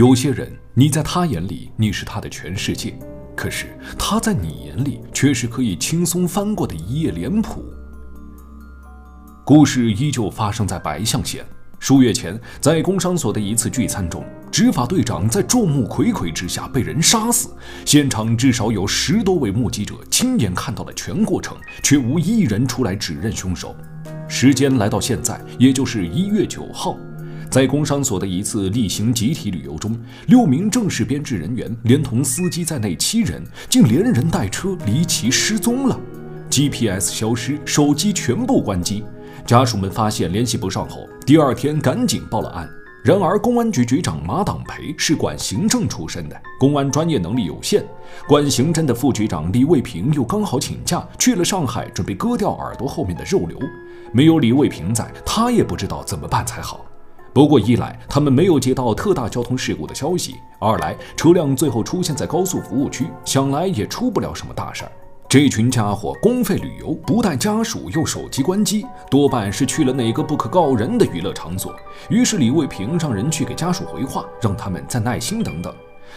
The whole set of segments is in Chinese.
有些人，你在他眼里你是他的全世界，可是他在你眼里却是可以轻松翻过的一页脸谱。故事依旧发生在白象县。数月前，在工商所的一次聚餐中，执法队长在众目睽睽之下被人杀死。现场至少有十多位目击者亲眼看到了全过程，却无一人出来指认凶手。时间来到现在，也就是一月九号。在工商所的一次例行集体旅游中，六名正式编制人员连同司机在内七人，竟连人带车离奇失踪了。GPS 消失，手机全部关机。家属们发现联系不上后，第二天赶紧报了案。然而，公安局局长马党培是管行政出身的，公安专业能力有限；管刑侦的副局长李卫平又刚好请假去了上海，准备割掉耳朵后面的肉瘤。没有李卫平在，他也不知道怎么办才好。不过，一来他们没有接到特大交通事故的消息；二来车辆最后出现在高速服务区，想来也出不了什么大事儿。这群家伙公费旅游，不带家属，又手机关机，多半是去了哪个不可告人的娱乐场所。于是李卫平让人去给家属回话，让他们再耐心等等。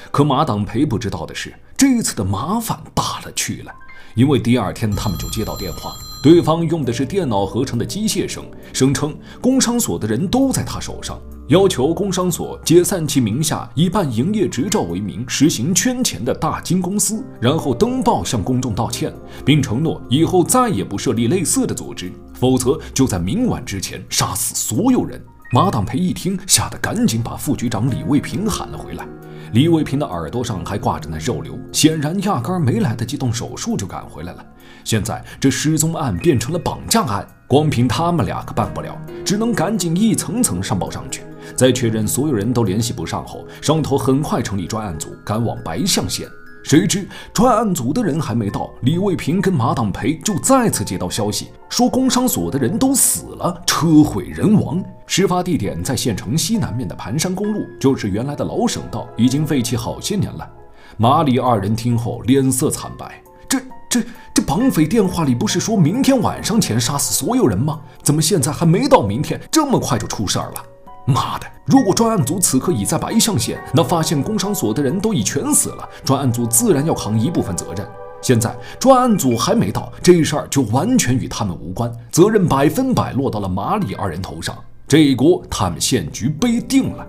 可马党培不知道的是，这次的麻烦大了去了。因为第二天他们就接到电话，对方用的是电脑合成的机械声，声称工商所的人都在他手上，要求工商所解散其名下以办营业执照为名实行圈钱的大金公司，然后登报向公众道歉，并承诺以后再也不设立类似的组织，否则就在明晚之前杀死所有人。马党培一听，吓得赶紧把副局长李卫平喊了回来。李卫平的耳朵上还挂着那肉瘤，显然压根儿没来得及动手术就赶回来了。现在这失踪案变成了绑架案，光凭他们俩可办不了，只能赶紧一层层上报上去。在确认所有人都联系不上后，上头很快成立专案组，赶往白象县。谁知专案组的人还没到，李卫平跟马党培就再次接到消息，说工商所的人都死了，车毁人亡。事发地点在县城西南面的盘山公路，就是原来的老省道，已经废弃好些年了。马里二人听后脸色惨白，这、这、这绑匪电话里不是说明天晚上前杀死所有人吗？怎么现在还没到明天，这么快就出事儿了？妈的！如果专案组此刻已在白象县，那发现工商所的人都已全死了，专案组自然要扛一部分责任。现在专案组还没到，这事儿就完全与他们无关，责任百分百落到了马里二人头上，这一锅他们县局背定了。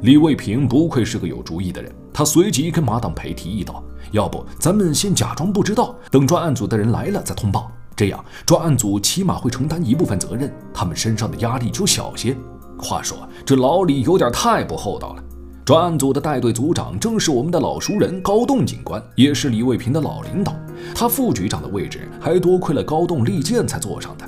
李卫平不愧是个有主意的人，他随即跟马党培提议道：“要不咱们先假装不知道，等专案组的人来了再通报，这样专案组起码会承担一部分责任，他们身上的压力就小些。”话说，这老李有点太不厚道了。专案组的带队组长正是我们的老熟人高栋警官，也是李卫平的老领导。他副局长的位置还多亏了高栋利剑才坐上的。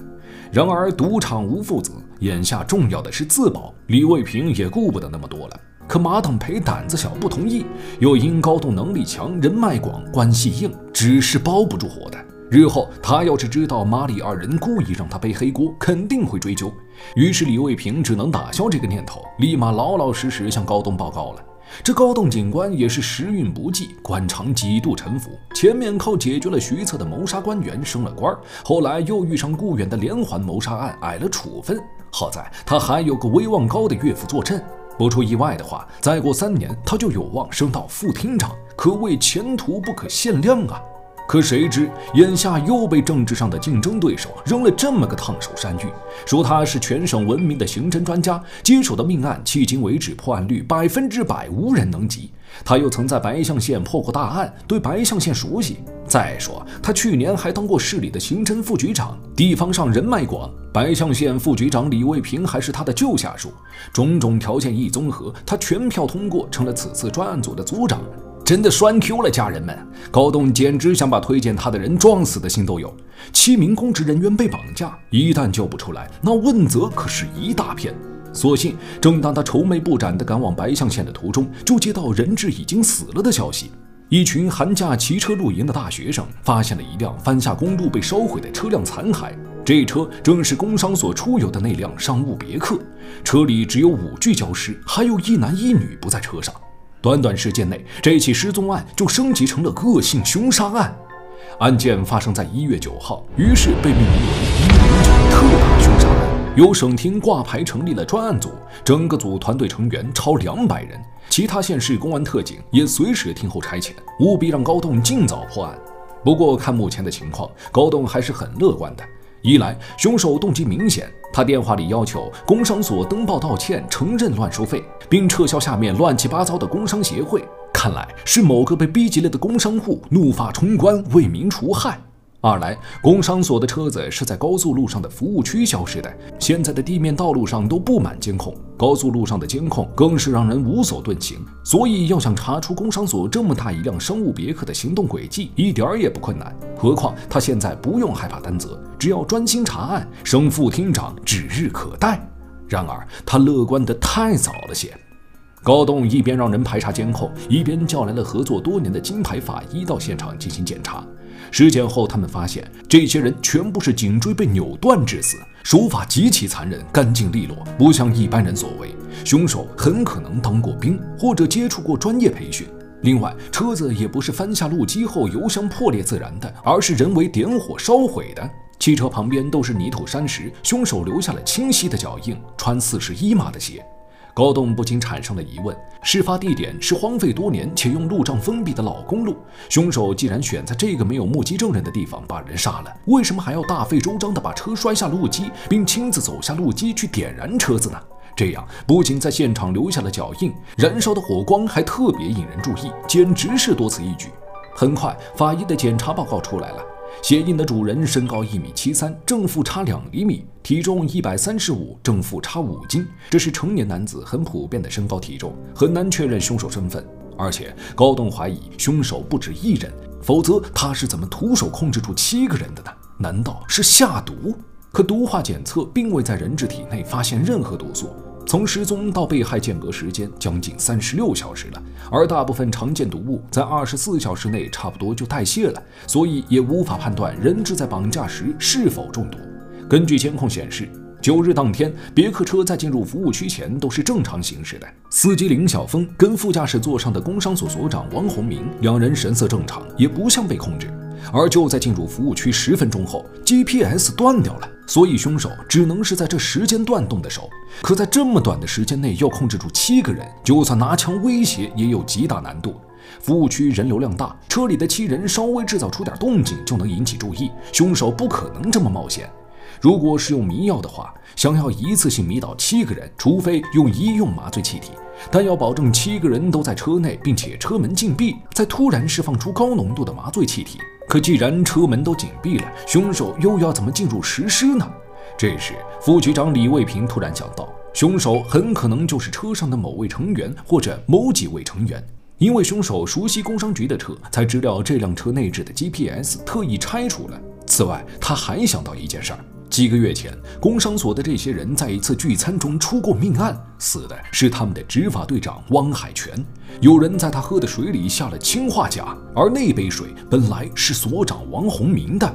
然而赌场无父子，眼下重要的是自保。李卫平也顾不得那么多了。可马党培胆子小，不同意，又因高栋能力强、人脉广、关系硬，只是包不住火的。日后他要是知道马里二人故意让他背黑锅，肯定会追究。于是李卫平只能打消这个念头，立马老老实实向高栋报告了。这高栋警官也是时运不济，官场几度沉浮。前面靠解决了徐策的谋杀官员升了官，后来又遇上顾远的连环谋杀案挨了处分。好在他还有个威望高的岳父坐镇，不出意外的话，再过三年他就有望升到副厅长，可谓前途不可限量啊。可谁知，眼下又被政治上的竞争对手扔了这么个烫手山芋，说他是全省闻名的刑侦专家，接手的命案迄今为止破案率百分之百无人能及。他又曾在白象县破过大案，对白象县熟悉。再说，他去年还当过市里的刑侦副局长，地方上人脉广。白象县副局长李卫平还是他的旧下属，种种条件一综合，他全票通过，成了此次专案组的组长。真的栓 Q 了，家人们！高栋简直想把推荐他的人撞死的心都有。七名公职人员被绑架，一旦救不出来，那问责可是一大片。所幸，正当他愁眉不展地赶往白象县的途中，就接到人质已经死了的消息。一群寒假骑车露营的大学生发现了一辆翻下公路被烧毁的车辆残骸，这车正是工商所出游的那辆商务别克，车里只有五具焦尸，还有一男一女不在车上。短短时间内，这起失踪案就升级成了恶性凶杀案。案件发生在一月九号，于是被命名为“一零九特大凶杀案”。由省厅挂牌成立了专案组，整个组团队成员超两百人，其他县市公安特警也随时听候差遣，务必让高栋尽早破案。不过看目前的情况，高栋还是很乐观的。一来，凶手动机明显，他电话里要求工商所登报道歉，承认乱收费，并撤销下面乱七八糟的工商协会，看来是某个被逼急了的工商户怒发冲冠，为民除害。二来，工商所的车子是在高速路上的服务区消失的，现在的地面道路上都布满监控，高速路上的监控更是让人无所遁形。所以，要想查出工商所这么大一辆商务别克的行动轨迹，一点儿也不困难。何况他现在不用害怕担责，只要专心查案，升副厅长指日可待。然而，他乐观的太早了些。高栋一边让人排查监控，一边叫来了合作多年的金牌法医到现场进行检查。尸检后，他们发现这些人全部是颈椎被扭断致死，手法极其残忍、干净利落，不像一般人所为。凶手很可能当过兵或者接触过专业培训。另外，车子也不是翻下路基后油箱破裂自燃的，而是人为点火烧毁的。汽车旁边都是泥土山石，凶手留下了清晰的脚印，穿四十一码的鞋。高栋不禁产生了疑问：事发地点是荒废多年且用路障封闭的老公路，凶手既然选在这个没有目击证人的地方把人杀了，为什么还要大费周章地把车摔下路基，并亲自走下路基去点燃车子呢？这样不仅在现场留下了脚印，燃烧的火光还特别引人注意，简直是多此一举。很快，法医的检查报告出来了。鞋印的主人身高一米七三，正负差两厘米，体重一百三十五，正负差五斤。这是成年男子很普遍的身高体重，很难确认凶手身份。而且高栋怀疑凶手不止一人，否则他是怎么徒手控制住七个人的呢？难道是下毒？可毒化检测并未在人质体内发现任何毒素。从失踪到被害间隔时间将近三十六小时了，而大部分常见毒物在二十四小时内差不多就代谢了，所以也无法判断人质在绑架时是否中毒。根据监控显示，九日当天，别克车在进入服务区前都是正常行驶的，司机林晓峰跟副驾驶座上的工商所所长王洪明两人神色正常，也不像被控制。而就在进入服务区十分钟后，GPS 断掉了，所以凶手只能是在这时间段动的手。可在这么短的时间内要控制住七个人，就算拿枪威胁也有极大难度。服务区人流量大，车里的七人稍微制造出点动静就能引起注意，凶手不可能这么冒险。如果是用迷药的话，想要一次性迷倒七个人，除非用医用麻醉气体，但要保证七个人都在车内，并且车门禁闭，再突然释放出高浓度的麻醉气体。可既然车门都紧闭了，凶手又要怎么进入实施呢？这时，副局长李卫平突然想到，凶手很可能就是车上的某位成员或者某几位成员，因为凶手熟悉工商局的车，才知道这辆车内置的 GPS 特意拆除了。此外，他还想到一件事儿。几个月前，工商所的这些人在一次聚餐中出过命案，死的是他们的执法队长汪海泉。有人在他喝的水里下了氰化钾，而那杯水本来是所长王洪明的。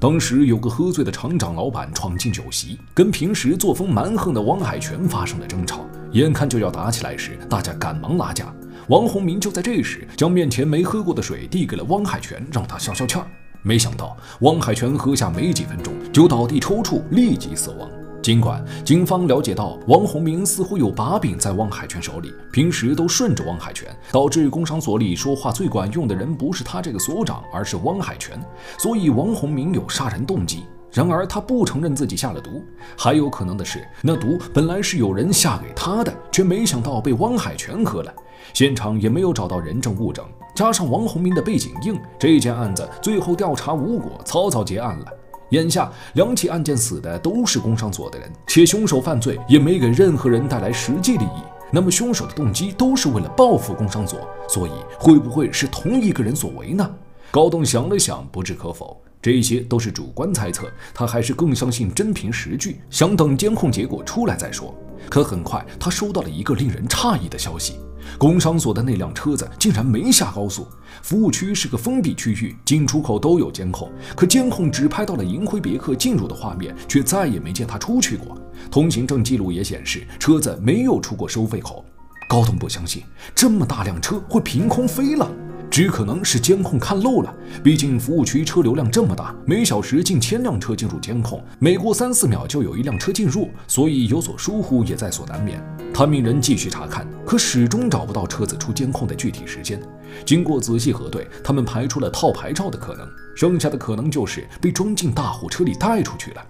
当时有个喝醉的厂长老板闯进酒席，跟平时作风蛮横的汪海泉发生了争吵，眼看就要打起来时，大家赶忙拉架。王洪明就在这时将面前没喝过的水递给了汪海泉，让他消消气儿。没想到，汪海泉喝下没几分钟就倒地抽搐，立即死亡。尽管警方了解到王洪明似乎有把柄在汪海泉手里，平时都顺着汪海泉，导致工商所里说话最管用的人不是他这个所长，而是汪海泉，所以王洪明有杀人动机。然而他不承认自己下了毒，还有可能的是，那毒本来是有人下给他的，却没想到被汪海泉喝了。现场也没有找到人证物证，加上王洪明的背景硬，这件案子最后调查无果，草草结案了。眼下两起案件死的都是工商所的人，且凶手犯罪也没给任何人带来实际利益，那么凶手的动机都是为了报复工商所，所以会不会是同一个人所为呢？高栋想了想，不置可否。这些都是主观猜测，他还是更相信真凭实据，想等监控结果出来再说。可很快，他收到了一个令人诧异的消息。工商所的那辆车子竟然没下高速，服务区是个封闭区域，进出口都有监控，可监控只拍到了银辉别克进入的画面，却再也没见他出去过。通行证记录也显示车子没有出过收费口。高通不相信这么大辆车会凭空飞了。只可能是监控看漏了。毕竟服务区车流量这么大，每小时近千辆车进入监控，每过三四秒就有一辆车进入，所以有所疏忽也在所难免。他命人继续查看，可始终找不到车子出监控的具体时间。经过仔细核对，他们排除了套牌照的可能，剩下的可能就是被装进大货车里带出去了。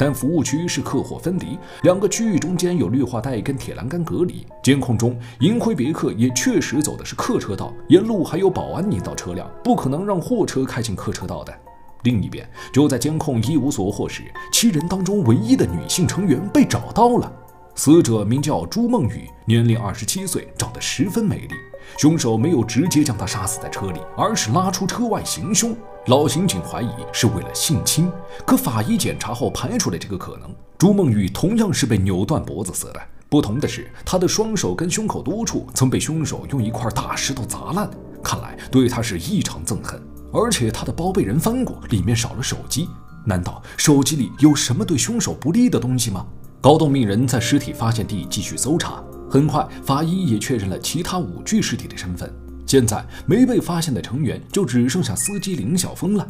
但服务区是客货分离，两个区域中间有绿化带跟铁栏杆隔离。监控中，银辉别克也确实走的是客车道，沿路还有保安引导车辆，不可能让货车开进客车道的。另一边，就在监控一无所获时，七人当中唯一的女性成员被找到了。死者名叫朱梦雨，年龄二十七岁，长得十分美丽。凶手没有直接将她杀死在车里，而是拉出车外行凶。老刑警怀疑是为了性侵，可法医检查后排除了这个可能。朱梦雨同样是被扭断脖子死的，不同的是，她的双手跟胸口多处曾被凶手用一块大石头砸烂，看来对她是异常憎恨。而且她的包被人翻过，里面少了手机，难道手机里有什么对凶手不利的东西吗？高栋命人在尸体发现地继续搜查，很快法医也确认了其他五具尸体的身份。现在没被发现的成员就只剩下司机林晓峰了。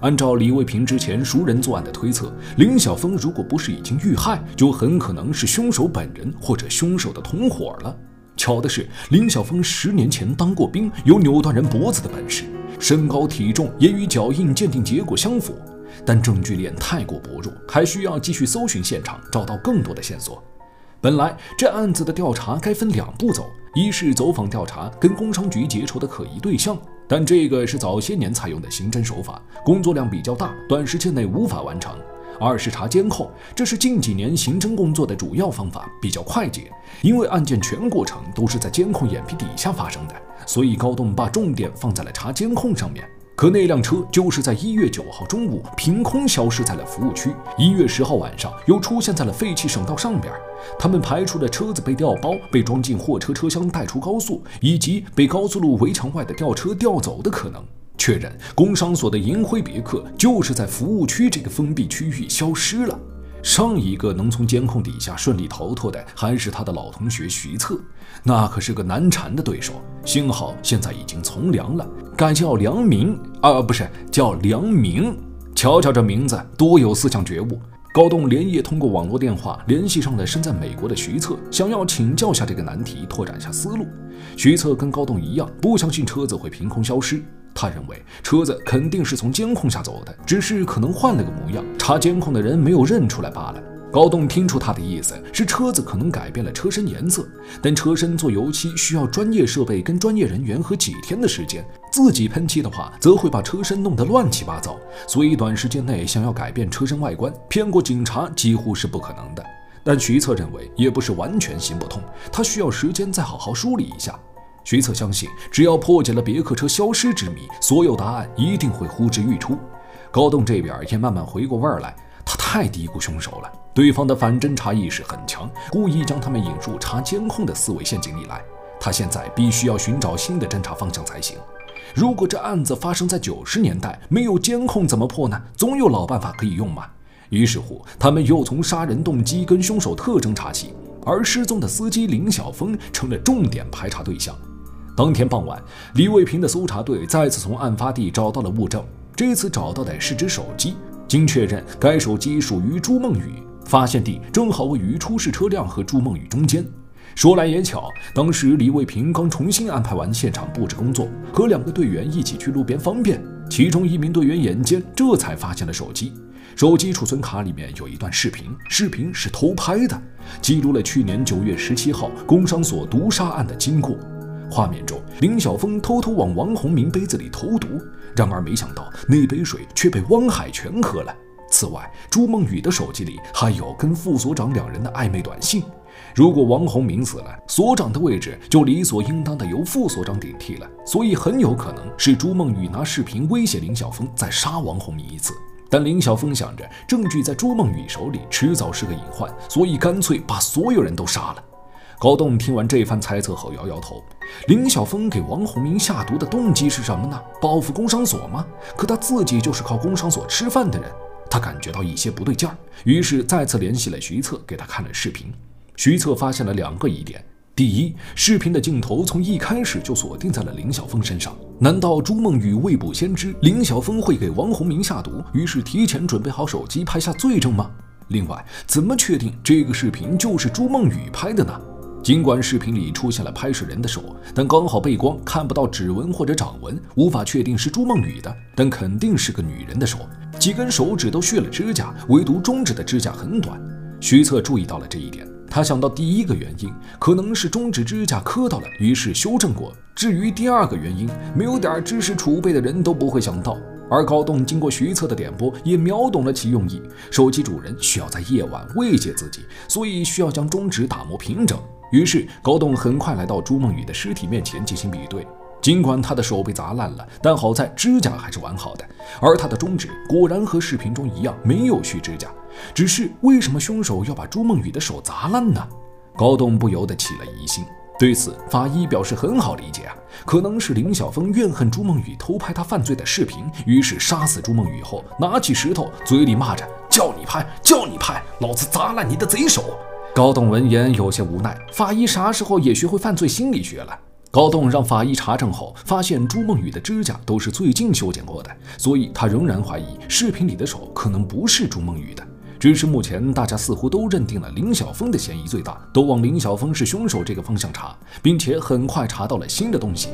按照李卫平之前熟人作案的推测，林晓峰如果不是已经遇害，就很可能是凶手本人或者凶手的同伙了。巧的是，林晓峰十年前当过兵，有扭断人脖子的本事，身高体重也与脚印鉴定结果相符。但证据链太过薄弱，还需要继续搜寻现场，找到更多的线索。本来这案子的调查该分两步走。一是走访调查跟工商局结仇的可疑对象，但这个是早些年采用的刑侦手法，工作量比较大，短时间内无法完成。二是查监控，这是近几年刑侦工作的主要方法，比较快捷，因为案件全过程都是在监控眼皮底下发生的，所以高栋把重点放在了查监控上面。可那辆车就是在一月九号中午凭空消失在了服务区，一月十号晚上又出现在了废弃省道上边。他们排除了车子被调包、被装进货车车厢带出高速，以及被高速路围墙外的吊车吊走的可能。确认工商所的银辉别克就是在服务区这个封闭区域消失了。上一个能从监控底下顺利逃脱的，还是他的老同学徐策，那可是个难缠的对手。幸好现在已经从良了，改叫梁明啊，不是叫梁明。瞧瞧这名字，多有思想觉悟。高栋连夜通过网络电话联系上了身在美国的徐策，想要请教下这个难题，拓展下思路。徐策跟高栋一样，不相信车子会凭空消失。他认为车子肯定是从监控下走的，只是可能换了个模样，查监控的人没有认出来罢了。高栋听出他的意思是车子可能改变了车身颜色，但车身做油漆需要专业设备跟专业人员和几天的时间，自己喷漆的话则会把车身弄得乱七八糟，所以短时间内想要改变车身外观，骗过警察几乎是不可能的。但徐策认为也不是完全行不通，他需要时间再好好梳理一下。徐策相信，只要破解了别克车消失之谜，所有答案一定会呼之欲出。高栋这边也慢慢回过味儿来，他太低估凶手了。对方的反侦查意识很强，故意将他们引入查监控的思维陷阱里来。他现在必须要寻找新的侦查方向才行。如果这案子发生在九十年代，没有监控怎么破呢？总有老办法可以用嘛。于是乎，他们又从杀人动机跟凶手特征查起，而失踪的司机林晓峰成了重点排查对象。当天傍晚，李卫平的搜查队再次从案发地找到了物证。这次找到的是只手机，经确认，该手机属于朱梦雨，发现地正好位于出事车辆和朱梦雨中间。说来也巧，当时李卫平刚重新安排完现场布置工作，和两个队员一起去路边方便，其中一名队员眼尖，这才发现了手机。手机储存卡里面有一段视频，视频是偷拍的，记录了去年九月十七号工商所毒杀案的经过。画面中，林晓峰偷偷往王洪明杯子里投毒，然而没想到那杯水却被汪海泉喝了。此外，朱梦雨的手机里还有跟副所长两人的暧昧短信。如果王洪明死了，所长的位置就理所应当的由副所长顶替了，所以很有可能是朱梦雨拿视频威胁林晓峰再杀王洪明一次。但林晓峰想着证据在朱梦雨手里迟早是个隐患，所以干脆把所有人都杀了。高栋听完这番猜测后摇摇头。林晓峰给王洪明下毒的动机是什么呢？报复工商所吗？可他自己就是靠工商所吃饭的人，他感觉到一些不对劲儿，于是再次联系了徐策，给他看了视频。徐策发现了两个疑点：第一，视频的镜头从一开始就锁定在了林晓峰身上，难道朱梦雨未卜先知林晓峰会给王洪明下毒，于是提前准备好手机拍下罪证吗？另外，怎么确定这个视频就是朱梦雨拍的呢？尽管视频里出现了拍摄人的手，但刚好背光看不到指纹或者掌纹，无法确定是朱梦雨的，但肯定是个女人的手。几根手指都削了指甲，唯独中指的指甲很短。徐策注意到了这一点，他想到第一个原因可能是中指指甲磕到了，于是修正过。至于第二个原因，没有点知识储备的人都不会想到。而高栋经过徐策的点拨，也秒懂了其用意。手机主人需要在夜晚慰藉自己，所以需要将中指打磨平整。于是高栋很快来到朱梦雨的尸体面前进行比对。尽管他的手被砸烂了，但好在指甲还是完好的。而他的中指果然和视频中一样没有续指甲。只是为什么凶手要把朱梦雨的手砸烂呢？高栋不由得起了疑心。对此，法医表示很好理解啊，可能是林晓峰怨恨朱梦雨偷拍他犯罪的视频，于是杀死朱梦雨后，拿起石头，嘴里骂着：“叫你拍，叫你拍，老子砸烂你的贼手！”高栋闻言有些无奈，法医啥时候也学会犯罪心理学了？高栋让法医查证后，发现朱梦雨的指甲都是最近修剪过的，所以他仍然怀疑视频里的手可能不是朱梦雨的。只是目前大家似乎都认定了林晓峰的嫌疑最大，都往林晓峰是凶手这个方向查，并且很快查到了新的东西。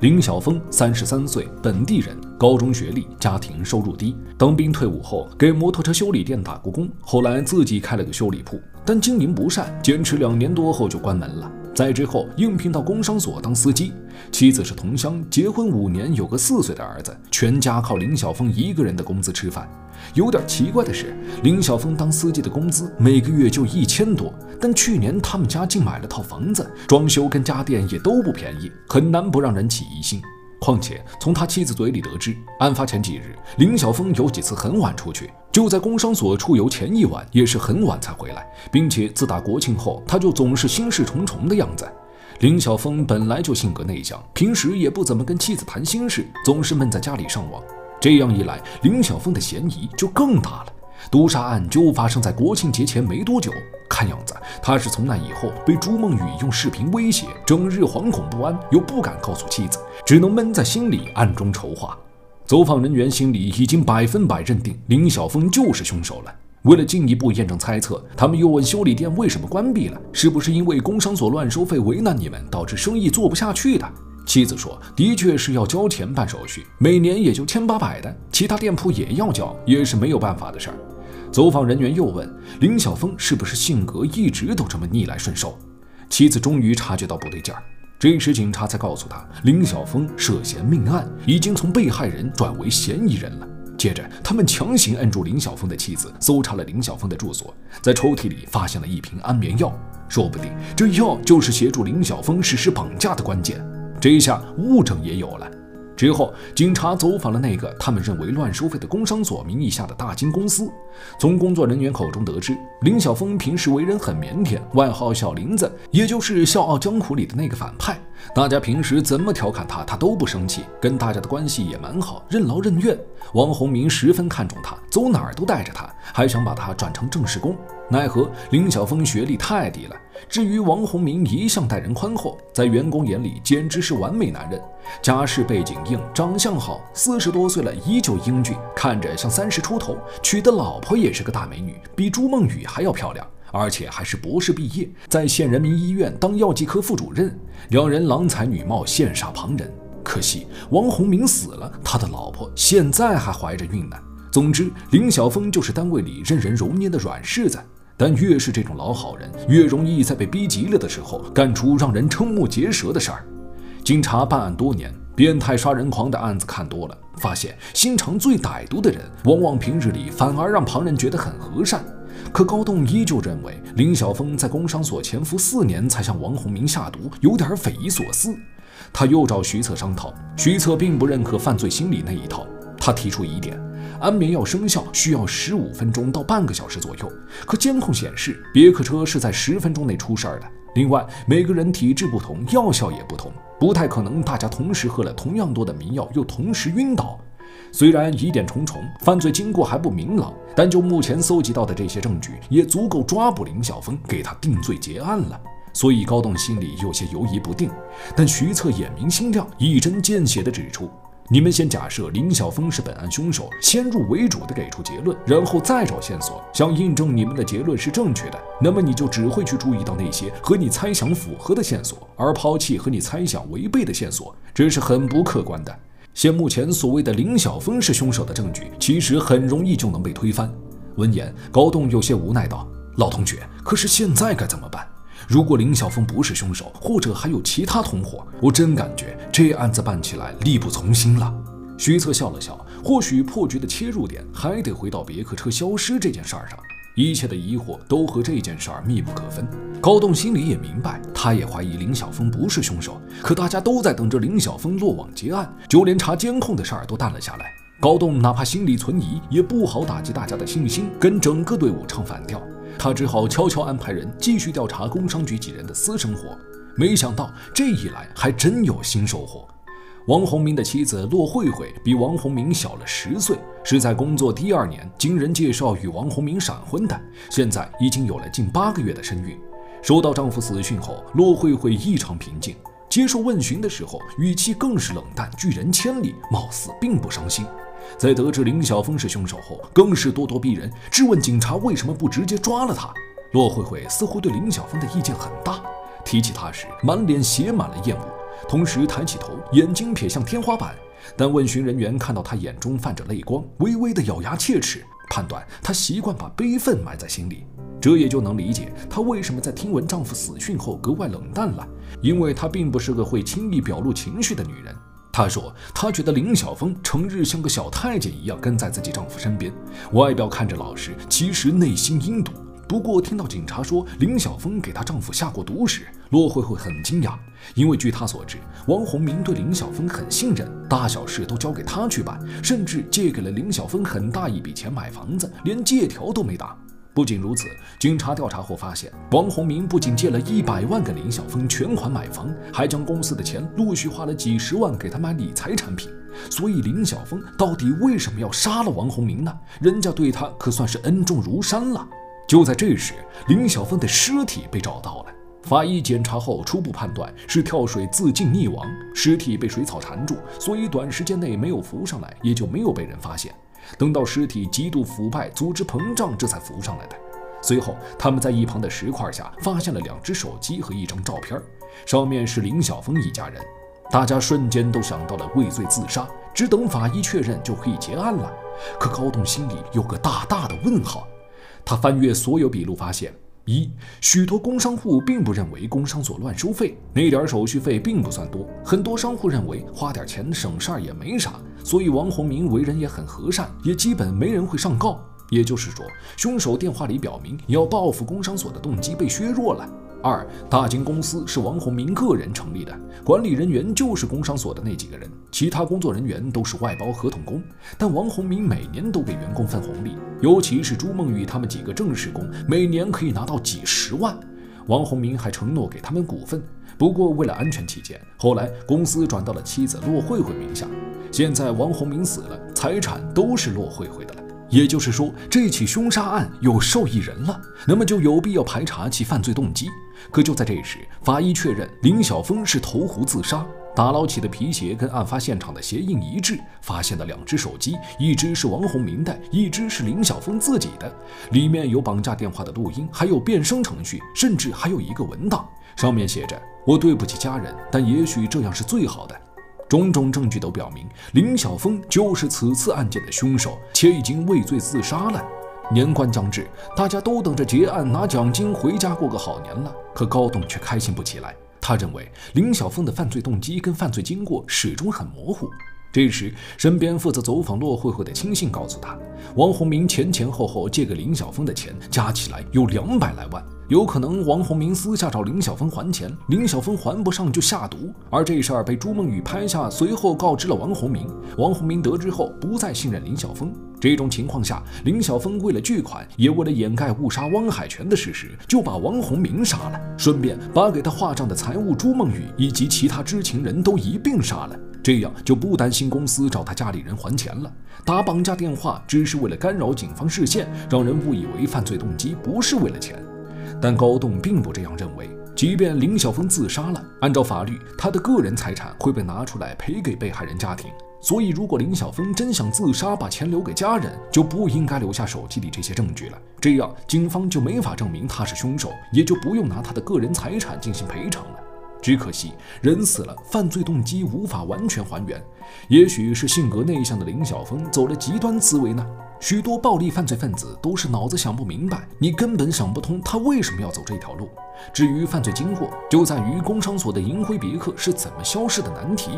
林晓峰三十三岁，本地人，高中学历，家庭收入低。当兵退伍后，给摩托车修理店打过工，后来自己开了个修理铺，但经营不善，坚持两年多后就关门了。在之后应聘到工商所当司机，妻子是同乡，结婚五年，有个四岁的儿子，全家靠林晓峰一个人的工资吃饭。有点奇怪的是，林晓峰当司机的工资每个月就一千多，但去年他们家竟买了套房子，装修跟家电也都不便宜，很难不让人起疑心。况且从他妻子嘴里得知，案发前几日，林晓峰有几次很晚出去，就在工商所出游前一晚也是很晚才回来，并且自打国庆后，他就总是心事重重的样子。林晓峰本来就性格内向，平时也不怎么跟妻子谈心事，总是闷在家里上网。这样一来，林晓峰的嫌疑就更大了。毒杀案就发生在国庆节前没多久，看样子他是从那以后被朱梦雨用视频威胁，整日惶恐不安，又不敢告诉妻子，只能闷在心里暗中筹划。走访人员心里已经百分百认定林晓峰就是凶手了。为了进一步验证猜测，他们又问修理店为什么关闭了，是不是因为工商所乱收费为难你们，导致生意做不下去的？妻子说：“的确是要交钱办手续，每年也就千八百的，其他店铺也要交，也是没有办法的事儿。”走访人员又问林晓峰：“是不是性格一直都这么逆来顺受？”妻子终于察觉到不对劲儿，这时警察才告诉他，林晓峰涉嫌命案，已经从被害人转为嫌疑人了。接着，他们强行摁住林晓峰的妻子，搜查了林晓峰的住所，在抽屉里发现了一瓶安眠药，说不定这药就是协助林晓峰实施绑架的关键。这一下物证也有了。之后，警察走访了那个他们认为乱收费的工商所名义下的大金公司。从工作人员口中得知，林晓峰平时为人很腼腆，外号小林子，也就是《笑傲江湖》里的那个反派。大家平时怎么调侃他，他都不生气，跟大家的关系也蛮好，任劳任怨。王洪明十分看重他，走哪儿都带着他，还想把他转成正式工。奈何林晓峰学历太低了。至于王洪明，一向待人宽厚，在员工眼里简直是完美男人，家世背景硬，长相好，四十多岁了依旧英俊，看着像三十出头。娶的老婆也是个大美女，比朱梦雨还要漂亮，而且还是博士毕业，在县人民医院当药剂科副主任。两人郎才女貌，羡煞旁人。可惜王洪明死了，他的老婆现在还怀着孕呢。总之，林晓峰就是单位里任人揉捏的软柿子。但越是这种老好人，越容易在被逼急了的时候干出让人瞠目结舌的事儿。警察办案多年，变态杀人狂的案子看多了，发现心肠最歹毒的人，往往平日里反而让旁人觉得很和善。可高栋依旧认为林晓峰在工商所潜伏四年才向王洪明下毒，有点匪夷所思。他又找徐策商讨，徐策并不认可犯罪心理那一套，他提出疑点。安眠药生效需要十五分钟到半个小时左右，可监控显示别克车是在十分钟内出事儿的。另外，每个人体质不同，药效也不同，不太可能大家同时喝了同样多的迷药又同时晕倒。虽然疑点重重，犯罪经过还不明朗，但就目前搜集到的这些证据，也足够抓捕林晓峰，给他定罪结案了。所以高栋心里有些犹疑不定。但徐策眼明心亮，一针见血地指出。你们先假设林晓峰是本案凶手，先入为主的给出结论，然后再找线索，想印证你们的结论是正确的，那么你就只会去注意到那些和你猜想符合的线索，而抛弃和你猜想违背的线索，这是很不客观的。现目前所谓的林晓峰是凶手的证据，其实很容易就能被推翻。闻言，高栋有些无奈道：“老同学，可是现在该怎么办？”如果林晓峰不是凶手，或者还有其他同伙，我真感觉这案子办起来力不从心了。徐策笑了笑，或许破局的切入点还得回到别克车消失这件事儿上，一切的疑惑都和这件事儿密不可分。高栋心里也明白，他也怀疑林晓峰不是凶手，可大家都在等着林晓峰落网结案，就连查监控的事儿都淡了下来。高栋哪怕心里存疑，也不好打击大家的信心，跟整个队伍唱反调。他只好悄悄安排人继续调查工商局几人的私生活。没想到这一来还真有新收获。王洪明的妻子骆慧慧比王洪明小了十岁，是在工作第二年经人介绍与王洪明闪婚的，现在已经有了近八个月的身孕。收到丈夫死讯后，骆慧慧异常平静，接受问询的时候语气更是冷淡拒人千里，貌似并不伤心。在得知林晓峰是凶手后，更是咄咄逼人，质问警察为什么不直接抓了他。骆慧慧似乎对林晓峰的意见很大，提起他时满脸写满了厌恶，同时抬起头，眼睛瞥向天花板。但问询人员看到他眼中泛着泪光，微微的咬牙切齿，判断他习惯把悲愤埋在心里。这也就能理解她为什么在听闻丈夫死讯后格外冷淡了，因为她并不是个会轻易表露情绪的女人。她说：“她觉得林晓峰成日像个小太监一样跟在自己丈夫身边，外表看着老实，其实内心阴毒。不过听到警察说林晓峰给她丈夫下过毒时，骆慧慧很惊讶，因为据她所知，王洪明对林晓峰很信任，大小事都交给他去办，甚至借给了林晓峰很大一笔钱买房子，连借条都没打。”不仅如此，警察调查后发现，王洪明不仅借了一百万给林晓峰全款买房，还将公司的钱陆续花了几十万给他买理财产品。所以，林晓峰到底为什么要杀了王洪明呢？人家对他可算是恩重如山了。就在这时，林晓峰的尸体被找到了。法医检查后初步判断是跳水自尽溺亡，尸体被水草缠住，所以短时间内没有浮上来，也就没有被人发现。等到尸体极度腐败、组织膨胀，这才浮上来的。随后，他们在一旁的石块下发现了两只手机和一张照片，上面是林晓峰一家人。大家瞬间都想到了畏罪自杀，只等法医确认就可以结案了。可高栋心里有个大大的问号。他翻阅所有笔录，发现。一，许多工商户并不认为工商所乱收费，那点手续费并不算多。很多商户认为花点钱省事儿也没啥，所以王洪明为人也很和善，也基本没人会上告。也就是说，凶手电话里表明要报复工商所的动机被削弱了。二，大金公司是王洪明个人成立的，管理人员就是工商所的那几个人，其他工作人员都是外包合同工。但王洪明每年都给员工分红利，尤其是朱梦雨他们几个正式工，每年可以拿到几十万。王洪明还承诺给他们股份，不过为了安全起见，后来公司转到了妻子骆慧慧名下。现在王洪明死了，财产都是骆慧慧的。也就是说，这起凶杀案有受益人了，那么就有必要排查其犯罪动机。可就在这时，法医确认林晓峰是投湖自杀。打捞起的皮鞋跟案发现场的鞋印一致，发现的两只手机，一只是王洪明的，一只是林晓峰自己的，里面有绑架电话的录音，还有变声程序，甚至还有一个文档，上面写着：“我对不起家人，但也许这样是最好的。”种种证据都表明，林晓峰就是此次案件的凶手，且已经畏罪自杀了。年关将至，大家都等着结案拿奖金回家过个好年了。可高栋却开心不起来。他认为林晓峰的犯罪动机跟犯罪经过始终很模糊。这时，身边负责走访骆慧慧的亲信告诉他，王洪明前前后后借给林晓峰的钱加起来有两百来万。有可能王洪明私下找林晓峰还钱，林晓峰还不上就下毒，而这事儿被朱梦雨拍下，随后告知了王洪明。王洪明得知后不再信任林晓峰。这种情况下，林晓峰为了巨款，也为了掩盖误杀汪海泉的事实，就把王洪明杀了，顺便把给他画账的财务朱梦雨以及其他知情人都一并杀了。这样就不担心公司找他家里人还钱了。打绑架电话只是为了干扰警方视线，让人误以为犯罪动机不是为了钱。但高栋并不这样认为。即便林晓峰自杀了，按照法律，他的个人财产会被拿出来赔给被害人家庭。所以，如果林晓峰真想自杀，把钱留给家人，就不应该留下手机里这些证据了。这样，警方就没法证明他是凶手，也就不用拿他的个人财产进行赔偿了。只可惜，人死了，犯罪动机无法完全还原。也许是性格内向的林晓峰走了极端思维呢？许多暴力犯罪分子都是脑子想不明白，你根本想不通他为什么要走这条路。至于犯罪经过，就在于工商所的银辉别克是怎么消失的难题。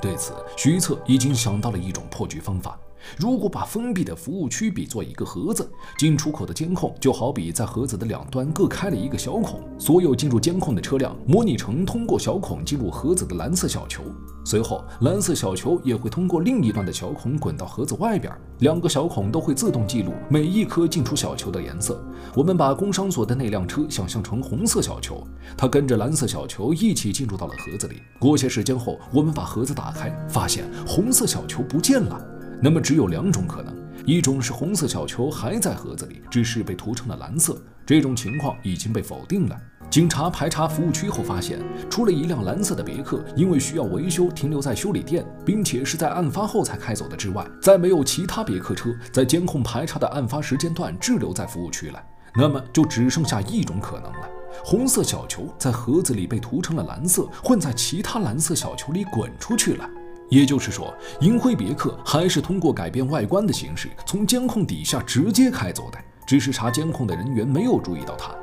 对此，徐策已经想到了一种破局方法。如果把封闭的服务区比作一个盒子，进出口的监控就好比在盒子的两端各开了一个小孔，所有进入监控的车辆模拟成通过小孔进入盒子的蓝色小球，随后蓝色小球也会通过另一端的小孔滚到盒子外边，两个小孔都会自动记录每一颗进出小球的颜色。我们把工商所的那辆车想象成红色小球，它跟着蓝色小球一起进入到了盒子里。过些时间后，我们把盒子打开，发现红色小球不见了。那么只有两种可能，一种是红色小球还在盒子里，只是被涂成了蓝色，这种情况已经被否定了。警察排查服务区后发现，除了一辆蓝色的别克因为需要维修停留在修理店，并且是在案发后才开走的之外，再没有其他别克车在监控排查的案发时间段滞留在服务区了。那么就只剩下一种可能了：红色小球在盒子里被涂成了蓝色，混在其他蓝色小球里滚出去了。也就是说，银辉别克还是通过改变外观的形式从监控底下直接开走的，只是查监控的人员没有注意到它。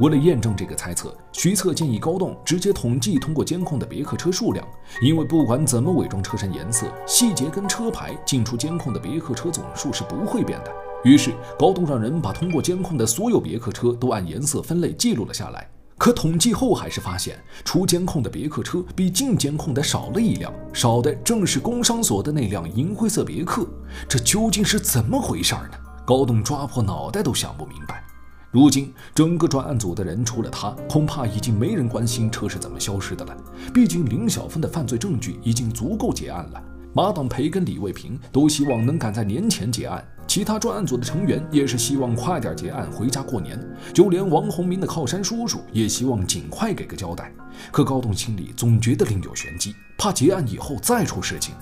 为了验证这个猜测，徐策建议高栋直接统计通过监控的别克车数量，因为不管怎么伪装车身颜色、细节跟车牌，进出监控的别克车总数是不会变的。于是高栋让人把通过监控的所有别克车都按颜色分类记录了下来。可统计后还是发现，出监控的别克车比进监控的少了一辆，少的正是工商所的那辆银灰色别克。这究竟是怎么回事呢？高栋抓破脑袋都想不明白。如今整个专案组的人除了他，恐怕已经没人关心车是怎么消失的了。毕竟林小芬的犯罪证据已经足够结案了。马党培跟李卫平都希望能赶在年前结案。其他专案组的成员也是希望快点结案回家过年，就连王洪明的靠山叔叔也希望尽快给个交代。可高栋心里总觉得另有玄机，怕结案以后再出事情。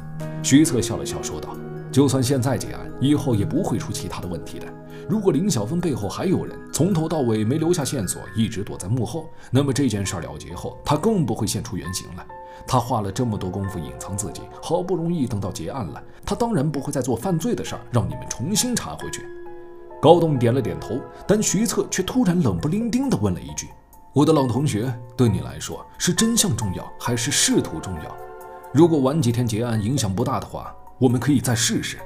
徐策笑了笑说道：“就算现在结案，以后也不会出其他的问题的。如果林小峰背后还有人，从头到尾没留下线索，一直躲在幕后，那么这件事了结后，他更不会现出原形了。”他花了这么多功夫隐藏自己，好不容易等到结案了，他当然不会再做犯罪的事儿，让你们重新查回去。高栋点了点头，但徐策却突然冷不丁丁地问了一句：“我的老同学，对你来说是真相重要还是仕途重要？如果晚几天结案影响不大的话，我们可以再试试。”